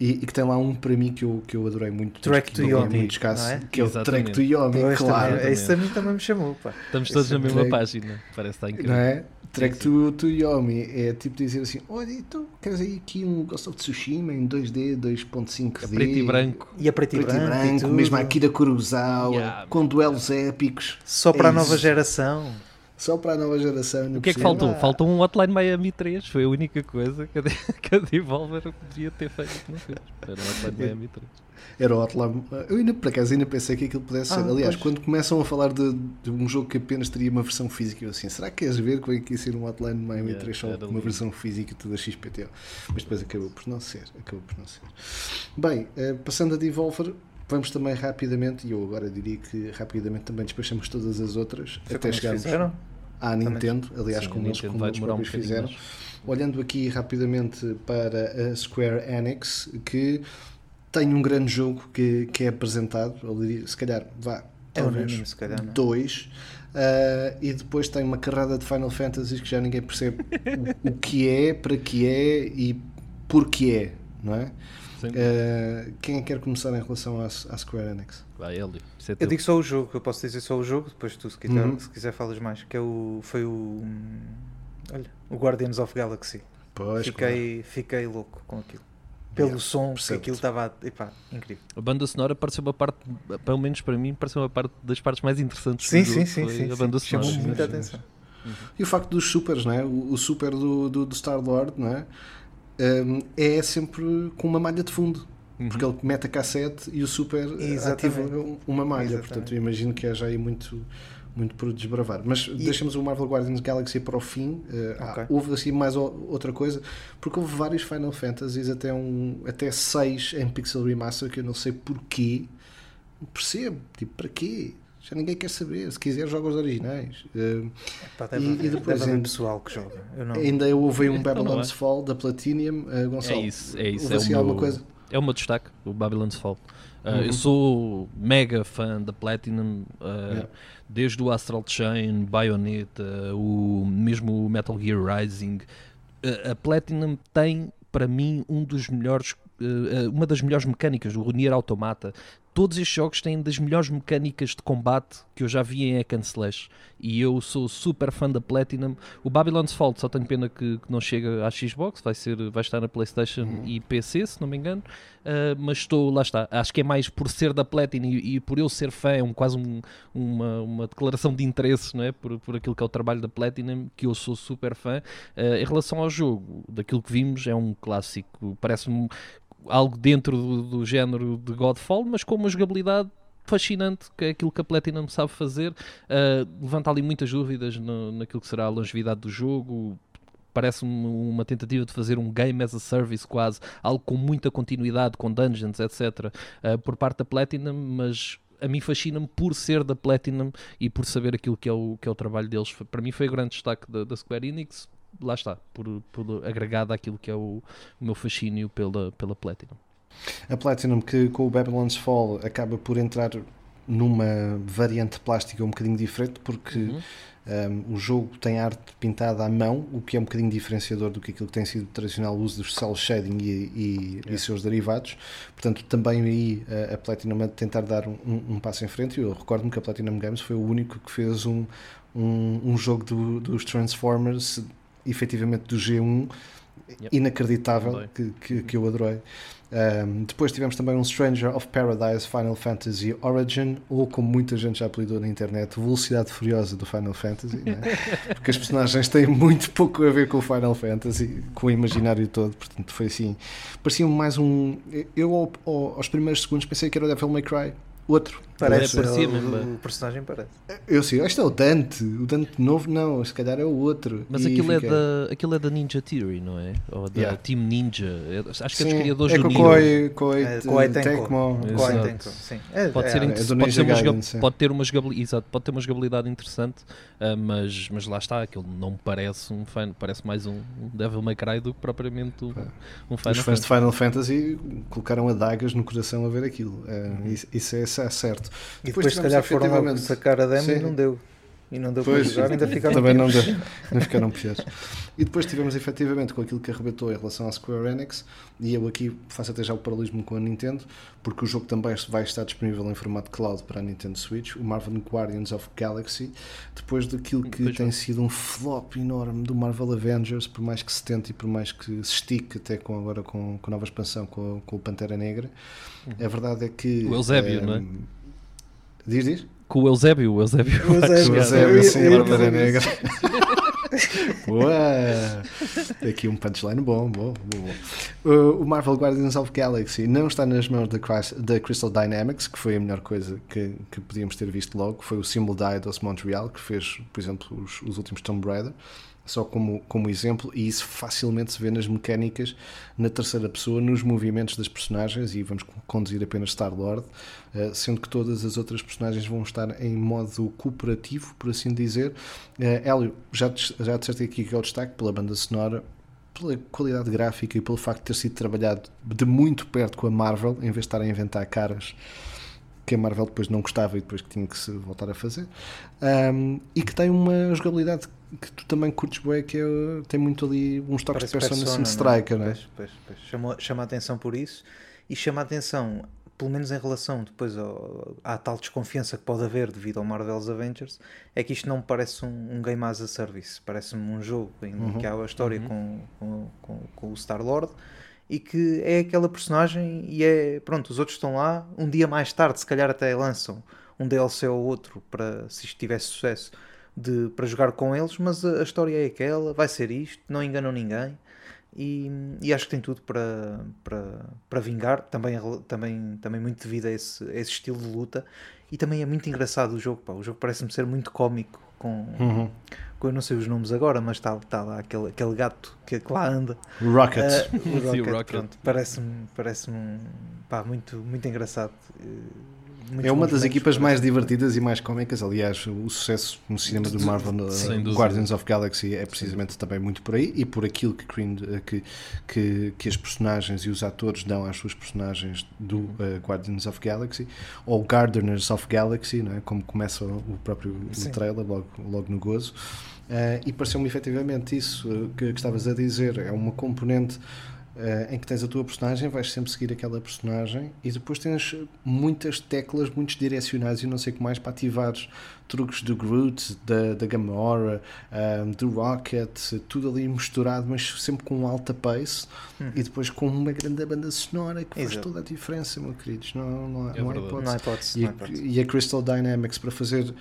e, e que tem lá um para mim que eu, que eu adorei muito. Track to é Yomi, muito escasso, é? que é o. Track to Yomi, Pois, claro. também, esse a mim também me chamou. Pá. Estamos todos Esse na mesma é- página. Parece que está incrível. Não é? Track sim. to, to Yomi é tipo dizer assim: olha, então queres aí aqui um Ghost of Tsushima em 2D, 2.5D, É preto e branco. E a preto e preto e branco, e branco, mesmo a Akira Kurosawa, Yeah, com duelos épicos, Só para É a nova isso. geração. Só para a nova geração. O que é que por cima. faltou? Faltou um Hotline Miami 3. Foi a única coisa que a, que a Devolver podia ter feito. que Não fez. Era um Hotline Miami 3. Era o Hotline. Eu ainda por acaso ainda pensei que aquilo pudesse ser. Ah, Aliás, pois. quando começam a falar de, de um jogo que apenas teria uma versão física, eu assim, será que queres ver que vai aqui ser um Hotline Miami Yeah, 3 só com uma versão física da XPTO? Mas depois acabou por não ser. Acabou por não ser. Bem, eh, passando a Devolver, vamos também rapidamente, e eu agora diria que rapidamente também despachamos todas as outras, Foi até chegarmos fizeram? à Nintendo, aliás, Sim, como eles, como um próprios bocadinho fizeram. mais. Olhando aqui rapidamente para a Square Enix, que tem um grande jogo que, que é apresentado, eu diria, se calhar, vá, É talvez, se calhar, não é? dois, ah, e depois tem uma carrada de Final Fantasies que já ninguém percebe o, o que é, para que é e porquê é, não é? Sim. Ah, quem é que quer começar em relação à, à Square Enix? Vai, Hélio. É Eu digo só o jogo, eu posso dizer só o jogo, depois tu se quiser, Uhum. se quiser falas mais, que é o, foi o olha, o Guardians of Galaxy. Pois, fiquei, fiquei louco com aquilo. Pelo Yeah, som que aquilo estava, epá, incrível. A banda sonora pareceu uma parte, pelo menos para mim, pareceu uma parte das partes mais interessantes Sim, do sim, jogo, sim, foi sim, a sim. banda sonora. Chamou sim, muita sim, atenção. E o facto dos supers, não é? o, o super do, do, do Star-Lord não é? É sempre com uma malha de fundo. Uhum. Porque ele mete a cassete e o super Exatamente. ativa um- uma malha. Exatamente. Portanto, eu imagino que haja aí muito, muito por desbravar. Mas deixamos o Marvel Guardians Galaxy para o fim. Uh, Ok. houve assim mais outra coisa, porque houve vários Final Fantasies, até, um, até seis em Pixel Remaster, que eu não sei porquê. Não Percebo, tipo, para quê? Já ninguém quer saber. Se quiser, joga os originais. Uh, Epá, deve, E- e depois deve ainda- pessoal que joga. Eu não. Ainda houve um Babylon's é. Fall da Platinum, uh, Gonçalo. É isso, é isso. É, assim meu, coisa? é o meu destaque, o Babylon's Fall. Uh, Uhum. Eu sou mega fã da Platinum, uh, Yeah. desde o Astral Chain, Bayonetta, o mesmo o Metal Gear Rising. Uh, a Platinum tem, para mim, um dos melhores, uh, uh, uma das melhores mecânicas, o Nier Automata. Todos estes jogos têm das melhores mecânicas de combate que eu já vi em Hack Slash e eu sou super fã da Platinum. O Babylon's Fault só tenho pena que, que não chega à Xbox, vai, ser, vai estar na PlayStation Uhum. e PC, se não me engano. Uh, mas estou, lá está. Acho que é mais por ser da Platinum e, e por eu ser fã, é um, quase um- uma, uma declaração de interesse não é? por, por aquilo que é o trabalho da Platinum, que eu sou super fã. Uh, em relação ao jogo, daquilo que vimos, é um clássico. Parece-me algo dentro do, do género de Godfall, mas com uma jogabilidade fascinante, que é aquilo que a Platinum sabe fazer. Uh, levanta ali muitas dúvidas no- naquilo que será a longevidade do jogo. Parece-me uma tentativa de fazer um game as a service quase, algo com muita continuidade, com dungeons, etc., uh, por parte da Platinum, mas a mim fascina-me por ser da Platinum e por saber aquilo que é o, que é o trabalho deles. Para mim foi o grande destaque da, da Square Enix, lá está, por, por agregado àquilo que é o, o meu fascínio pela, pela Platinum. A Platinum, que com o Babylon's Fall acaba por entrar numa variante plástica um bocadinho diferente, porque Uhum. um, o jogo tem arte pintada à mão, o que é um bocadinho diferenciador do que aquilo que tem sido o tradicional uso dos cel shading e, e, e seus derivados. Portanto, também aí a, a Platinum a tentar dar um, um- um passo em frente. Eu recordo-me que a Platinum Games foi o único que fez um, um, um jogo do- dos Transformers, efetivamente do G1, Yep. inacreditável, que, que, que eu adorei. Um, depois tivemos também um Stranger of Paradise Final Fantasy Origin, ou como muita gente já apelidou na internet, Velocidade Furiosa do Final Fantasy, né? porque as personagens têm muito pouco a ver com o Final Fantasy, com o imaginário todo, portanto foi assim. Parecia mais um. Eu, ao- ao- aos primeiros segundos, pensei que era o Devil May Cry, outro. Parece, É, parecia o, mesmo, o, o personagem parece. Eu sei, este é o Dante, o Dante novo, não, se calhar é o outro. Mas E aquilo, fiquei- é da, aquilo é da Ninja Theory, não é? Ou da Yeah. Team Ninja. É- Acho que é dos Sim, criadores é do com Nioh. Koei, Koei, É, Tenko. Tenko, sim. É, Pode, é, ser é, é pode, ter uma joga- Gaiden, sim. pode ter uma jogabilidade, exato, pode ter uma jogabilidade interessante, ah, mas, mas lá está, aquilo não me parece um fan, parece mais um, Devil May Cry do que propriamente um, um Final Os fãs de. Final Fantasy colocaram adagas no coração a ver aquilo. É, isso, isso é, isso é certo. E depois, se tivemos, calhar foram efetivamente, sacar a demo e não deu. E não deu para Pois, jogar, ainda ficaram também não, deu, não ficaram piores. E depois tivemos efetivamente com aquilo que arrebentou em relação à Square Enix, e eu aqui faço até já o paralelismo com a Nintendo, porque o jogo também vai estar disponível em formato cloud para a Nintendo Switch, o Marvel Guardians of Galaxy, depois daquilo que Pois tem vai. sido um flop enorme do Marvel Avengers, por mais que se tente e por mais que se estique até com agora com, com a nova expansão com, o- com o Pantera Negra. A verdade é que. O Eusébio, eh, não é? Diz, diz? Com o Eusébio, o Eusébio. O Eusébio, O Eu Eusébio, sim, a dizer Negra. Ué, aqui um punchline bom, bom, bom, bom. O- O Marvel Guardians of Galaxy não está nas mãos da, da Crystal Dynamics, que foi a melhor coisa que, que podíamos ter visto logo. Foi o Symbol Eidos Montreal, que fez, por exemplo, os, os últimos Tomb Raider, só como, como exemplo, e isso facilmente se vê nas mecânicas, na terceira pessoa, nos movimentos das personagens, e vamos conduzir apenas Star-Lord, eh, sendo que todas as outras personagens vão estar em modo cooperativo, por assim dizer. Eh, Hélio, já, te- já disseste aqui que é o destaque pela banda sonora, pela qualidade gráfica e pelo facto de ter sido trabalhado de muito perto com a Marvel, em vez de estar a inventar caras que a Marvel depois não gostava e depois que tinha que se voltar a fazer. Ahm, e que tem uma jogabilidade que tu também curtes bem, que é, tem muito ali uns toques Parece de Persona 5 não é? Striker, não é? Pois, pois, pois. Chamou- chama a atenção por isso e chama a atenção, pelo menos em relação depois ao, à tal desconfiança que pode haver devido ao Marvel's Avengers, é que isto não me parece um, um game as a service, parece-me um jogo em Uhum. que há a história com, com, com, com o Star-Lord e que é aquela personagem e é, pronto, os outros estão lá, um dia mais tarde se calhar até lançam um DLC ou outro para, se isto tivesse sucesso, de, para jogar com eles, mas a, a história é aquela, vai ser isto, não enganam ninguém e, e acho que tem tudo para, para, para vingar, também, é também, também muito devido a esse, a esse estilo de luta e também é muito engraçado o jogo, pá. o jogo parece-me ser muito cómico com, Uhum. com eu não sei os nomes agora, mas está tá lá aquele, aquele gato que, que lá anda Rocket. Uh, o Rocket, Rocket. parece-me parece pá, muito, muito engraçado. Uh, É uma das equipas parece. mais divertidas e mais cómicas. Aliás, o sucesso no cinema do Marvel, no. Guardians of Galaxy, é precisamente também muito por aí e por aquilo que, Green- que, que, que as personagens e os atores dão às suas personagens do uh, Guardians of Galaxy ou Gardeners of Galaxy, não é? como começa o próprio o Sim. trailer, logo, logo no gozo. Uh, e pareceu-me efetivamente isso que, que estavas a dizer. É uma componente eh, em que tens a tua personagem, vais sempre seguir aquela personagem e depois tens muitas teclas, muitos direcionais e não sei o que mais para ativares truques do Groot, da, da Gamora, um, do Rocket, tudo ali misturado, mas sempre com alta pace e depois com uma grande banda sonora que faz Exato. toda a diferença, meu queridos. Não, não, há- É não há hipótese. Não há hipótese. E, não há a- hipótese. e a Crystal Dynamics para fazer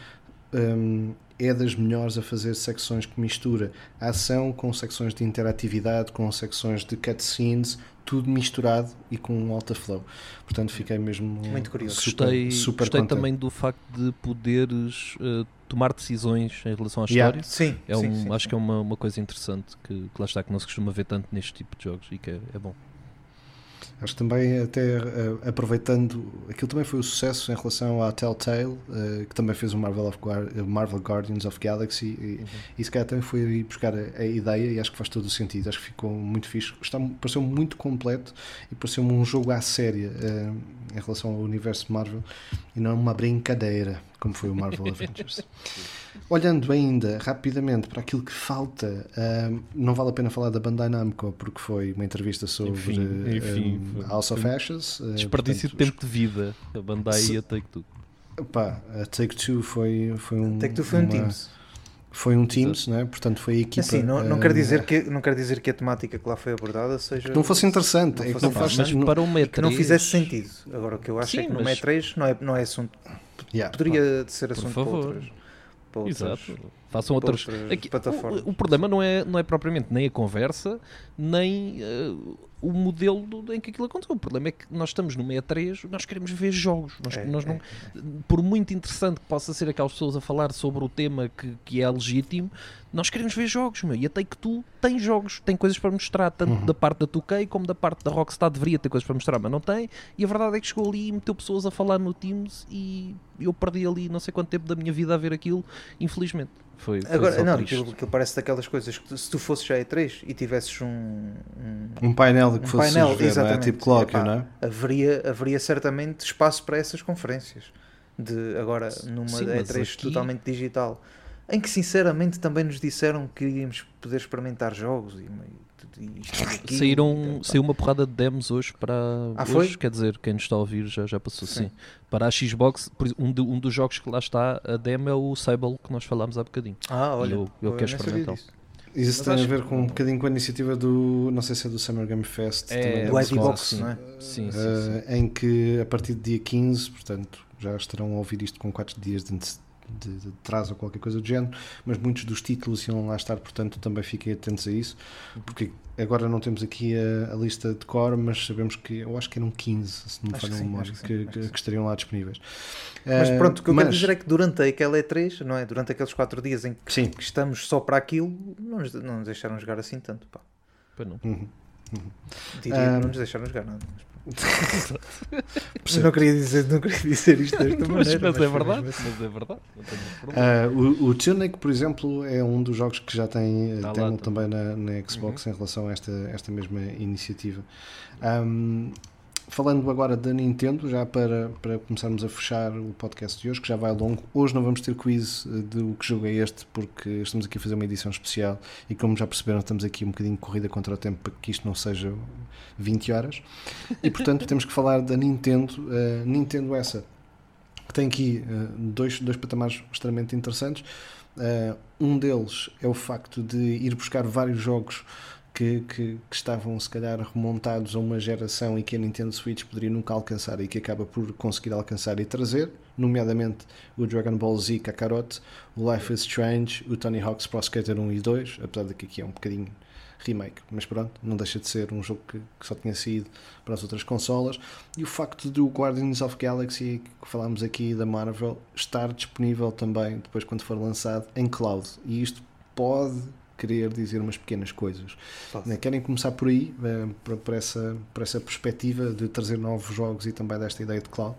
hum, é das melhores a fazer secções que mistura a ação com secções de interatividade, com secções de cutscenes, tudo misturado e com um alta flow. Portanto, fiquei mesmo Muito curioso. super, Gostei, super gostei contente. também do facto de poderes eh, tomar decisões em relação à Yeah. história. Sim, É sim, um, sim, acho sim. que é uma, uma coisa interessante que, que lá está, que não se costuma ver tanto neste tipo de jogos e que é, é bom. Acho que também, até eh, aproveitando, aquilo também foi o sucesso em relação à Telltale, eh, que também fez o Marvel, eh, Marvel Guardians of Galaxy, e, e se calhar também foi aí buscar a, a ideia, e acho que faz todo o sentido. Acho que ficou muito fixe. Está, pareceu muito completo e pareceu-me um jogo à séria eh, em relação ao universo Marvel e não uma brincadeira, como foi o Marvel Avengers. Olhando ainda rapidamente para aquilo que falta, ahm, não vale a pena falar da Bandai Namco porque foi uma entrevista sobre Enfim, enfim, foi- House of Ashes. ah, Desperdício de tempo de vida, a Bandai Se- e a Take-Two. Pá, a Take-Two foi, foi um. Tu foi um uma- Teams. Foi um Teams, né? portanto foi a equipa. Assim, não, não, ah, quer dizer que, não quer dizer que a temática que lá foi abordada seja. que não fosse interessante. Não é que fosse não faz, Mas não- para uma E3, que não fizesse sentido. Agora, o que eu acho Sim, é que no mas- E3 não é, não é assunto. Yeah, Poderia ser assunto para favor. outras. Para outras, Exato. Façam outras. outras Aqui, plataformas. o, o problema não é, não é propriamente nem a conversa, nem eh, o modelo em que aquilo aconteceu. O problema é que nós estamos no 63, nós queremos ver jogos. Nós, É, nós é, não, Por muito interessante que possa ser aquelas pessoas a falar sobre o tema que, que é legítimo, nós queremos ver jogos, meu. E até que tu tens jogos, tem coisas para mostrar, tanto Uhum. da parte da 2K como da parte da Rockstar deveria ter coisas para mostrar, mas não tem. E a verdade é que chegou ali e meteu pessoas a falar no Teams e eu perdi ali não sei quanto tempo da minha vida a ver aquilo, infelizmente. Foi, foi Agora, não, triste. aquilo, aquilo parece daquelas coisas que tu- se tu fosses já E3 e tivesses um, um, Um painel que um fosse painel, ver, é? exatamente, tipo colóquio, não é? haveria, haveria certamente espaço para essas conferências. De agora, numa Sim, mas E3 aqui- totalmente digital, em que sinceramente também nos disseram que iríamos poder experimentar jogos e, e aquilo. Saíram, saiu uma porrada de demos hoje para. Ah, hoje, foi? Quer dizer, quem nos está a ouvir já, já passou, sim. Sim. Para a Xbox, um, do- um dos jogos que lá está, a demo é o Sable que nós falámos há bocadinho. Ah, olha, eu- eu quero disso. Isso tem a ver com um bocadinho com a iniciativa do, não sei se é do Summer Game Fest, É, também Do Xbox, sim. não é? Sim, sim, sim. eh, em que a partir do dia 15, portanto, já estarão a ouvir isto com 4 dias de, ante- de, de atraso ou qualquer coisa do género, mas muitos dos títulos iam lá estar, portanto, também fiquem atentos a isso, porque agora não temos aqui a, a lista de cor, mas sabemos que, eu acho que eram 15, se não me falha a que memória, que que, sim, que- estariam lá disponíveis. Mas Eh, pronto, o que eu quero mas- dizer é que durante aquela E3, não é? Durante aqueles 4 dias em que, Sim. que estamos só para aquilo, não nos, não nos deixaram jogar assim tanto. Pá. Pois não. Uhum. Diria Ah, que não nos deixaram jogar nada. Mas. Mas não queria dizer, não queria dizer isto desta Mas, maneira. mas é foi verdade, assim. mas é verdade. Não tenho problema. Ah, o, o Tunic, por exemplo, é um dos jogos que já tem Tá lá demo também. também na, na Xbox em relação a esta, esta mesma iniciativa. Ahm, falando agora da Nintendo, já para, para começarmos a fechar o podcast de hoje, que já vai longo, hoje não vamos ter quiz eh, do que jogo é este, porque estamos aqui a fazer uma edição especial e, como já perceberam, estamos aqui um bocadinho de corrida contra o tempo para que isto não seja 20 horas. E, portanto, temos que falar da Nintendo. eh, Nintendo essa que tem aqui eh, dois, dois patamares extremamente interessantes. Eh, um deles é o facto de ir buscar vários jogos que, que, que estavam, se calhar, remontados a uma geração e que a Nintendo Switch poderia nunca alcançar e que acaba por conseguir alcançar e trazer, nomeadamente o Dragon Ball Z Kakarot, o Life is Strange, o Tony Hawk's Pro Skater 1 e 2, apesar de que aqui é um bocadinho remake, mas pronto, não deixa de ser um jogo que, que só tinha saído para as outras consolas. E o facto do Guardians of Galaxy que falámos aqui da Marvel estar disponível também depois quando for lançado em cloud. E isto pode querer dizer umas pequenas coisas. Né, querem começar por aí eh, por, por essa, por essa perspectiva de trazer novos jogos e também desta ideia de cloud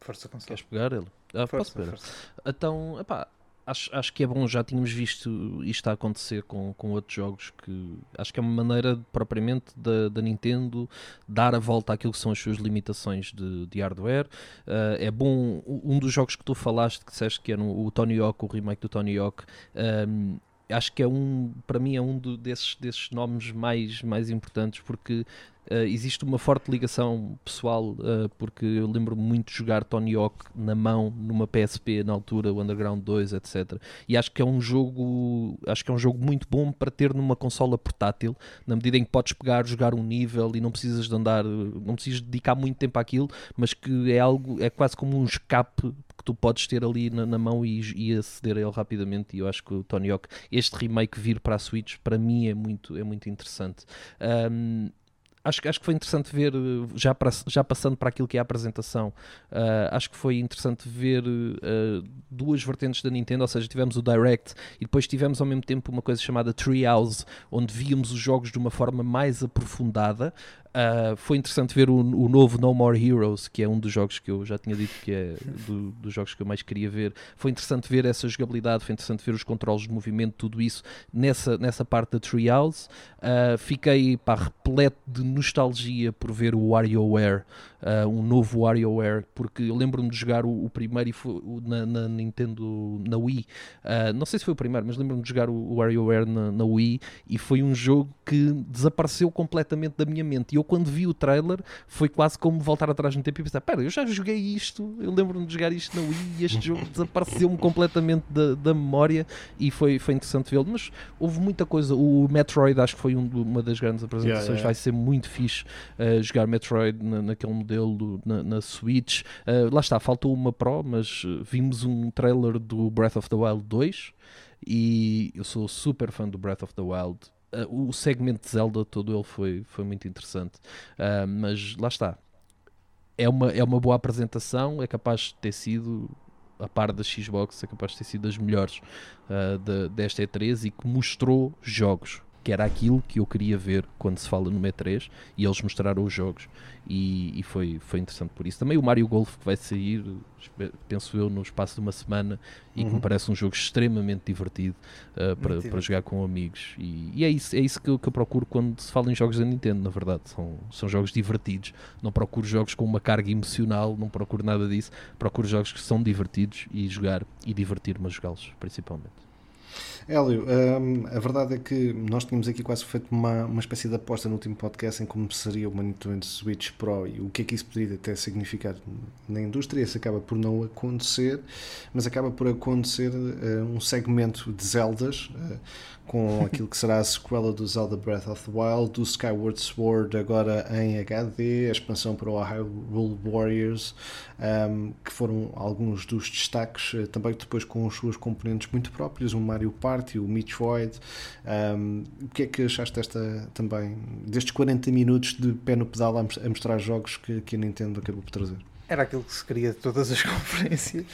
Força com Queres pegar ele? Ah, posso Força, pegar. força. Então, epá, acho, acho que é bom, já tínhamos visto isto a acontecer com, com outros jogos que acho que é uma maneira propriamente da, da Nintendo dar a volta àquilo que são as suas limitações de, de hardware. Ah, é bom, um dos jogos que tu falaste, que disseste que era o Tony Hawk, o remake do Tony Hawk, ahm, acho que é um, para mim, é um desses, desses nomes mais, mais importantes, porque uh, existe uma forte ligação pessoal, uh, porque eu lembro-me muito de jogar Tony Hawk na mão, numa PSP na altura, o Underground 2, etc. E acho que é um jogo, acho que é um jogo muito bom para ter numa consola portátil, na medida em que podes pegar, jogar um nível e não precisas de andar, não precisas dedicar muito tempo àquilo, mas que é algo, é quase como um escape que tu podes ter ali na, na mão e, e, aceder a ele rapidamente. E eu acho que o Tony Hawk, este remake vir para a Switch, para mim é muito, é muito interessante. Um, acho, acho que foi interessante ver, já, para, já passando para aquilo que é a apresentação, uh, acho que foi interessante ver uh, duas vertentes da Nintendo, ou seja, tivemos o Direct e depois tivemos ao mesmo tempo uma coisa chamada Treehouse, onde víamos os jogos de uma forma mais aprofundada. Uh, foi interessante ver o, o, novo No More Heroes, que é um dos jogos que eu já tinha dito que é do, dos jogos que eu mais queria ver. Foi interessante ver essa jogabilidade, foi interessante ver os controles de movimento, tudo isso nessa, nessa parte da Treehouse. Uh, fiquei pá, repleto de nostalgia por ver o WarioWare, uh, um novo WarioWare, porque eu lembro-me de jogar o, o primeiro e foi, o, na, na, Nintendo, na Wii. não sei se foi o primeiro, mas lembro-me de jogar o, o WarioWare na, na Wii e foi um jogo que desapareceu completamente da minha mente. E eu, quando vi o trailer, foi quase como voltar atrás no tempo e pensar: pera, eu já joguei isto, eu lembro-me de jogar isto na Wii e este jogo desapareceu-me completamente da, da memória e foi, foi interessante vê-lo. Mas houve muita coisa. O Metroid, acho que foi um, uma das grandes apresentações. Yeah, yeah. Vai ser muito fixe uh, jogar Metroid na, naquele modelo na, na Switch. Uh, lá está, faltou uma Pro, mas uh, vimos um trailer do Breath of the Wild 2 e eu sou super fã do Breath of the Wild uh, o segmento de Zelda todo ele foi, foi muito interessante. Uh, mas lá está. É uma, é uma boa apresentação, é capaz de ter sido, a par da Xbox, é capaz de ter sido das melhores uh, de, desta E3 e que mostrou jogos que era aquilo que eu queria ver quando se fala no E3 e eles mostraram os jogos e, e, foi, foi interessante por isso. Também o Mario Golf que vai sair, penso eu, no espaço de uma semana e uhum. que me uhum. parece um jogo extremamente divertido uh, para, para jogar com amigos e, e, é isso, é isso que eu, que eu procuro quando se fala em jogos da Nintendo, na verdade. São, são jogos divertidos. Não procuro jogos com uma carga emocional, não procuro nada disso. Procuro jogos que são divertidos e jogar e divertir-me a jogá-los, principalmente. Hélio, um, a verdade é que nós tínhamos aqui quase feito uma, uma espécie de aposta no último podcast em como seria uma Nintendo Switch Pro e o que é que isso poderia até significar na indústria. Isso acaba por não acontecer, mas acaba por acontecer uh, um segmento de Zeldas. Uh, com aquilo que será a sequela do Zelda Breath of the Wild, do Skyward Sword agora em HD, a expansão para o Hyrule Warriors, um, que foram alguns dos destaques, eh, também depois com os seus componentes muito próprios, o Mario Party, o Metroid. Um, o que é que achaste desta também, destes 40 minutos de pé no pedal a mostrar jogos que, que a Nintendo acabou por trazer? Era aquilo que se queria de todas as conferências,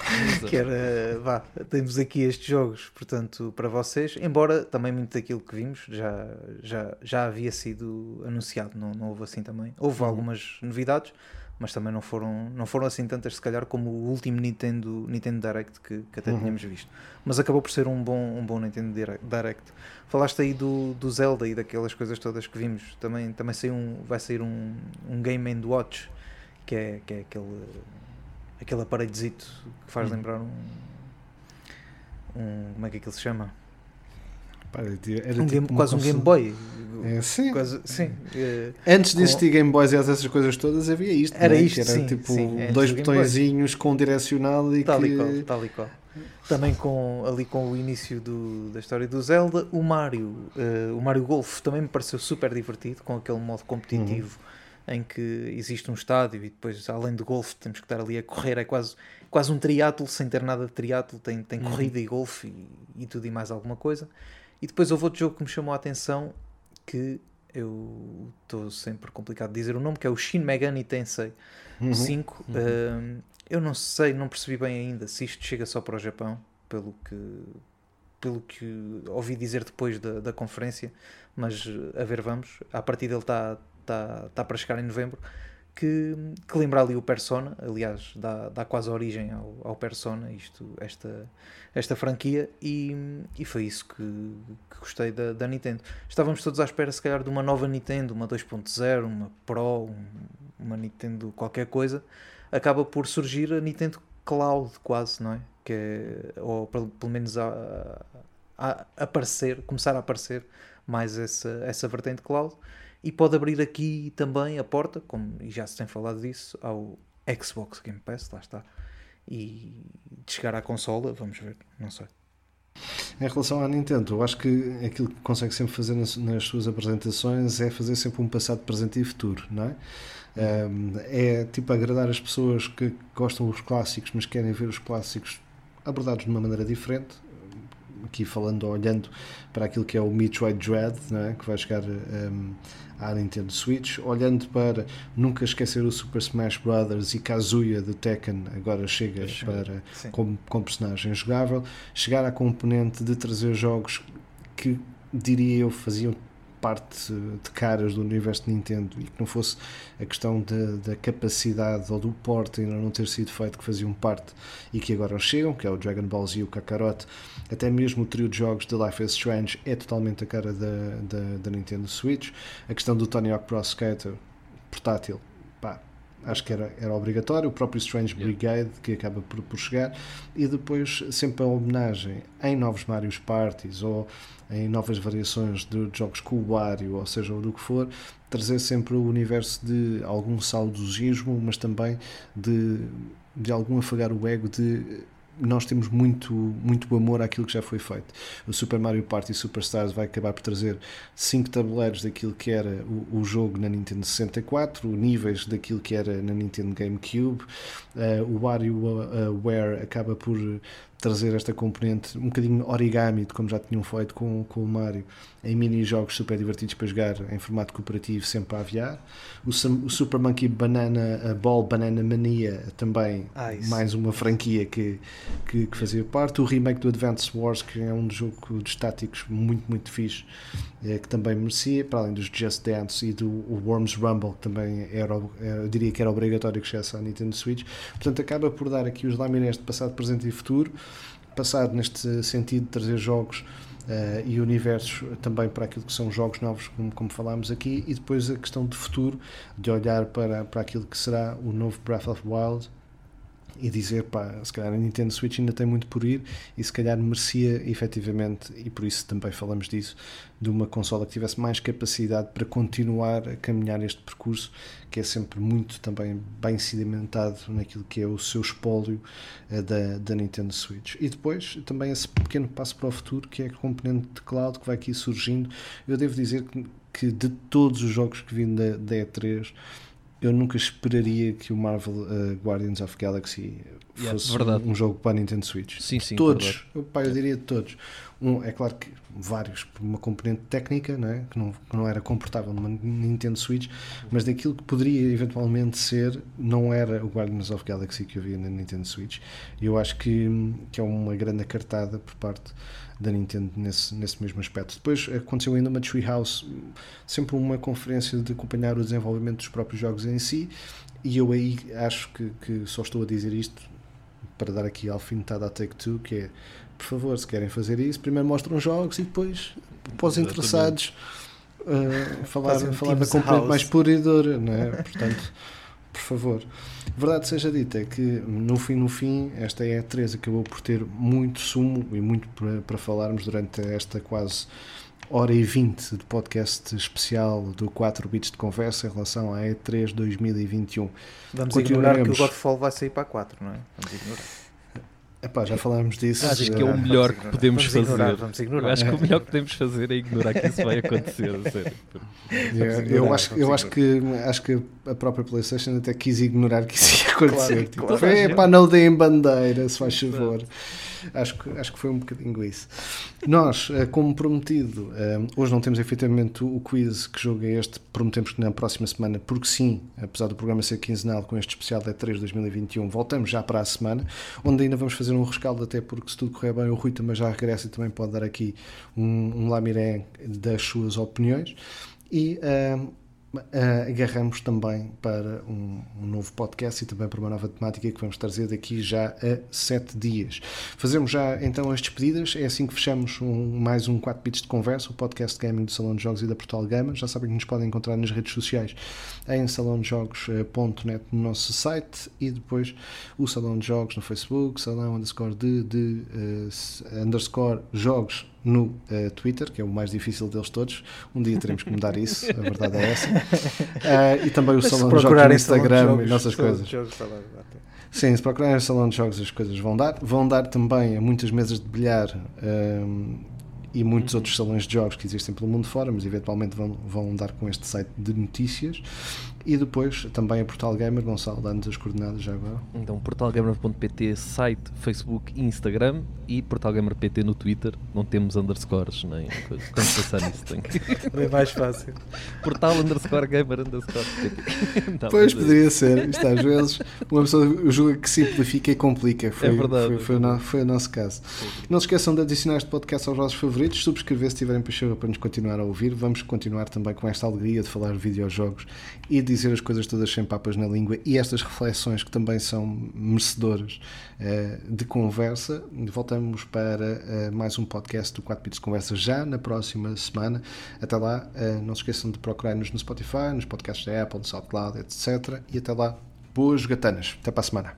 que era, vá, temos aqui estes jogos, portanto, para vocês, embora também muito daquilo que vimos já, já, já havia sido anunciado, não, não houve assim também. Houve uhum. algumas novidades, mas também não foram, não foram assim tantas, se calhar, como o último Nintendo, Nintendo Direct que, que até uhum. tínhamos visto. Mas acabou por ser um bom, um bom Nintendo Direct. Falaste aí do, do Zelda e daquelas coisas todas que vimos. Também, também saiu um, vai sair um, um Game Watch que é, que é aquele, aquele aparelhozito que faz hum. lembrar um, um. Como é que aquilo se chama? Era um tipo game, quase um Game Boy. É, sim. Quase, sim. Eh, antes de existir Game Boys e essas coisas todas, havia isto. Era é? isto, era sim, tipo sim, dois botõezinhos com direcional e tal que... E qual, tal e qual. Também com, ali com o início do, da história do Zelda, o Mario, uh, o Mario Golf também me pareceu super divertido, com aquele modo competitivo. Uhum em que existe um estádio e depois, além do golfe, temos que estar ali a correr. É quase, quase um triatlo sem ter nada de triatlo. Tem, tem uhum. corrida e golfe e, e, tudo e mais alguma coisa. E depois houve outro jogo que me chamou a atenção que eu estou sempre complicado de dizer o nome, que é o Shin Megami Tensei uhum. 5. Uhum. Uh, eu não sei, não percebi bem ainda se isto chega só para o Japão, pelo que pelo que ouvi dizer depois da, da conferência, mas a ver vamos. A partir dele está está tá para chegar em novembro, que, que lembra ali o Persona, aliás, dá, dá quase origem ao, ao Persona, isto, esta, esta franquia, e, e foi isso que, que gostei da, da, Nintendo. Estávamos todos à espera, se calhar, de uma nova Nintendo, uma 2.0, uma Pro, um, uma Nintendo qualquer coisa. Acaba por surgir a Nintendo Cloud, quase, não é? Que é, ou pelo, menos a, a aparecer, começar a aparecer mais essa, essa vertente cloud e pode abrir aqui também a porta, como já se tem falado disso, ao Xbox Game Pass, lá está. E de chegar à consola, vamos ver, não sei. Em relação à Nintendo, eu acho que aquilo que consegue sempre fazer nas, nas suas apresentações é fazer sempre um passado, presente e futuro, não é? Um, é tipo agradar as pessoas que gostam dos clássicos, mas querem ver os clássicos abordados de uma maneira diferente. Aqui falando, olhando para aquilo que é o Metroid Dread, não é? que vai chegar um, à Nintendo Switch, olhando para nunca esquecer o Super Smash Bros. e Kazuya do Tekken, agora chega para como, como personagem jogável, chegar à componente de trazer jogos que diria eu faziam parte de caras do universo de Nintendo e que não fosse a questão da, capacidade ou do porte ainda não ter sido feito que faziam parte e que agora chegam, que é o Dragon Ball Z e o Kakarot, até mesmo o trio de jogos de Life is Strange é totalmente a cara da, da, da Nintendo Switch, a questão do Tony Hawk Pro Skater portátil, pá, acho que era, era obrigatório, o próprio Strange Brigade que acaba por, por chegar. E depois sempre a homenagem em novos Mario Parties ou em novas variações de jogos com o Wario, ou seja, o do que for, trazer sempre o universo de algum saudosismo, mas também de, de algum afagar o ego de nós temos muito, muito amor àquilo que já foi feito. O Super Mario Party Superstars vai acabar por trazer 5 tabuleiros daquilo que era o, o, jogo na Nintendo 64, níveis daquilo que era na Nintendo GameCube. Uh, o WarioWare uh, acaba por trazer esta componente um bocadinho origami, de como já tinham feito com, com o Mario, em mini-jogos super divertidos para jogar em formato cooperativo, sempre a aviar. O, o Super Monkey Banana Ball Banana Mania, também ah, mais uma franquia que, que, que, fazia parte. O remake do Advance Wars, que é um jogo de estáticos muito, muito fixe, é, que também merecia, para além dos Just Dance e do Worms Rumble, que também era, é, eu diria que era obrigatório que chegasse à Nintendo Switch. Portanto, acaba por dar aqui os laminés de passado, presente e futuro passado neste sentido de trazer jogos uh, e universos também para aquilo que são jogos novos, como, como falámos aqui, e depois a questão de futuro, de olhar para, para aquilo que será o novo Breath of the Wild e dizer, pá, se calhar a Nintendo Switch ainda tem muito por ir e se calhar merecia efetivamente, e por isso também falamos disso, de uma consola que tivesse mais capacidade para continuar a caminhar este percurso, que é sempre muito também bem sedimentado naquilo que é o seu espólio uh, da, da Nintendo Switch. E depois também esse pequeno passo para o futuro, que é a componente de cloud que vai aqui surgindo. Eu devo dizer que, que de todos os jogos que vim da, da E3, eu nunca esperaria que o Marvel uh, Guardians of Galaxy fosse yeah, um, um, jogo para a Nintendo Switch. Sim, sim. Todos, eu, pá, eu diria todos. Um, é claro que vários por uma componente técnica não é? que, não, que não era comportável numa Nintendo Switch, mas daquilo que poderia eventualmente ser, não era o Guardians of Galaxy que eu via na Nintendo Switch. E eu acho que, que é uma grande acartada por parte da Nintendo nesse, nesse mesmo aspecto. Depois aconteceu ainda uma Treehouse, sempre uma conferência de acompanhar o desenvolvimento dos próprios jogos em si, e eu aí acho que, que só estou a dizer isto para dar aqui alfinetada à Take-Two, que é, por favor, se querem fazer isso, primeiro mostram jogos e depois, para os interessados, uh, falar, falar da componente mais pura e dura, não é? Portanto por favor. Verdade seja dita é que no fim, no fim, esta E3 acabou por ter muito sumo e muito para, para falarmos durante esta quase hora e vinte de podcast especial do 4 bits de conversa em relação à E3 2021. Vamos ignorar que o Godfall vai sair para a 4, não é? Vamos ignorar. Epá, já falámos disso. Acho que é o melhor que podemos vamos fazer. Ignorar, vamos ignorar. acho que o melhor que podemos fazer é ignorar que isso vai acontecer. Yeah, eu acho, eu acho que, acho que a própria PlayStation até quis ignorar que isso ia acontecer. Claro, tipo, claro. Epá, não deem bandeira, se faz favor. Acho que, acho que foi um bocadinho isso. Nós, eh, como prometido, eh, hoje não temos efetivamente o quiz que jogo é este, prometemos que na próxima semana, porque sim, apesar do programa ser quinzenal com este especial da 3 2021, voltamos já para a semana, onde ainda vamos fazer um rescaldo, até porque se tudo correr bem, o Rui também já regressa e também pode dar aqui um, um lamiré das suas opiniões. E uh, uh, agarramos também para um, um, novo podcast e também para uma nova temática que vamos trazer daqui já a sete dias. Fazemos já então as despedidas, é assim que fechamos um, mais um 4 bits de conversa, o podcast gaming do Salão de Jogos e da Portal Gama. Já sabem que nos podem encontrar nas redes sociais em salãojogos.net no nosso site e depois o Salão de Jogos no Facebook, salão underscore de, de uh, underscore jogos no uh, Twitter, que é o mais difícil deles todos. Um dia teremos que mudar isso, a verdade é essa. Uh, e também o Mas Salão de Jogos no Instagram de e jogos, nossas coisas. jogos. Sim, se procurarem o Salão de Jogos as coisas vão dar. Vão dar também a muitas mesas de bilhar um, e muitos outros salões de jogos que existem pelo mundo fora, mas eventualmente vão, vão dar com este site de notícias. E depois também a Portal Gamer, Gonçalo, dá-nos as coordenadas já agora. Então, portalgamer.pt, site, Facebook e Instagram e portalgamer.pt no Twitter. Não temos underscores nem coisa. Tenho que pensar nisso. Tenho que... Bem mais fácil. Portal underscore gamer underscore PT. Não, Pois mas é poderia ser, isto às vezes uma pessoa julga que simplifica e complica. Foi, É verdade, foi, é foi, no- foi o nosso caso. Não se esqueçam de adicionar este podcast aos vossos favoritos, subscrever se tiverem paixão para nos continuar a ouvir. Vamos continuar também com esta alegria de falar de videojogos e dizer as coisas todas sem papas na língua e estas reflexões que também são merecedoras eh, de conversa. Voltamos para eh, mais um podcast do 4 Bits Conversa já na próxima semana. Até lá, eh, não se esqueçam de procurar-nos no Spotify, nos podcasts da Apple, do SoundCloud, etc. E até lá, boas gatanas. Até para a semana.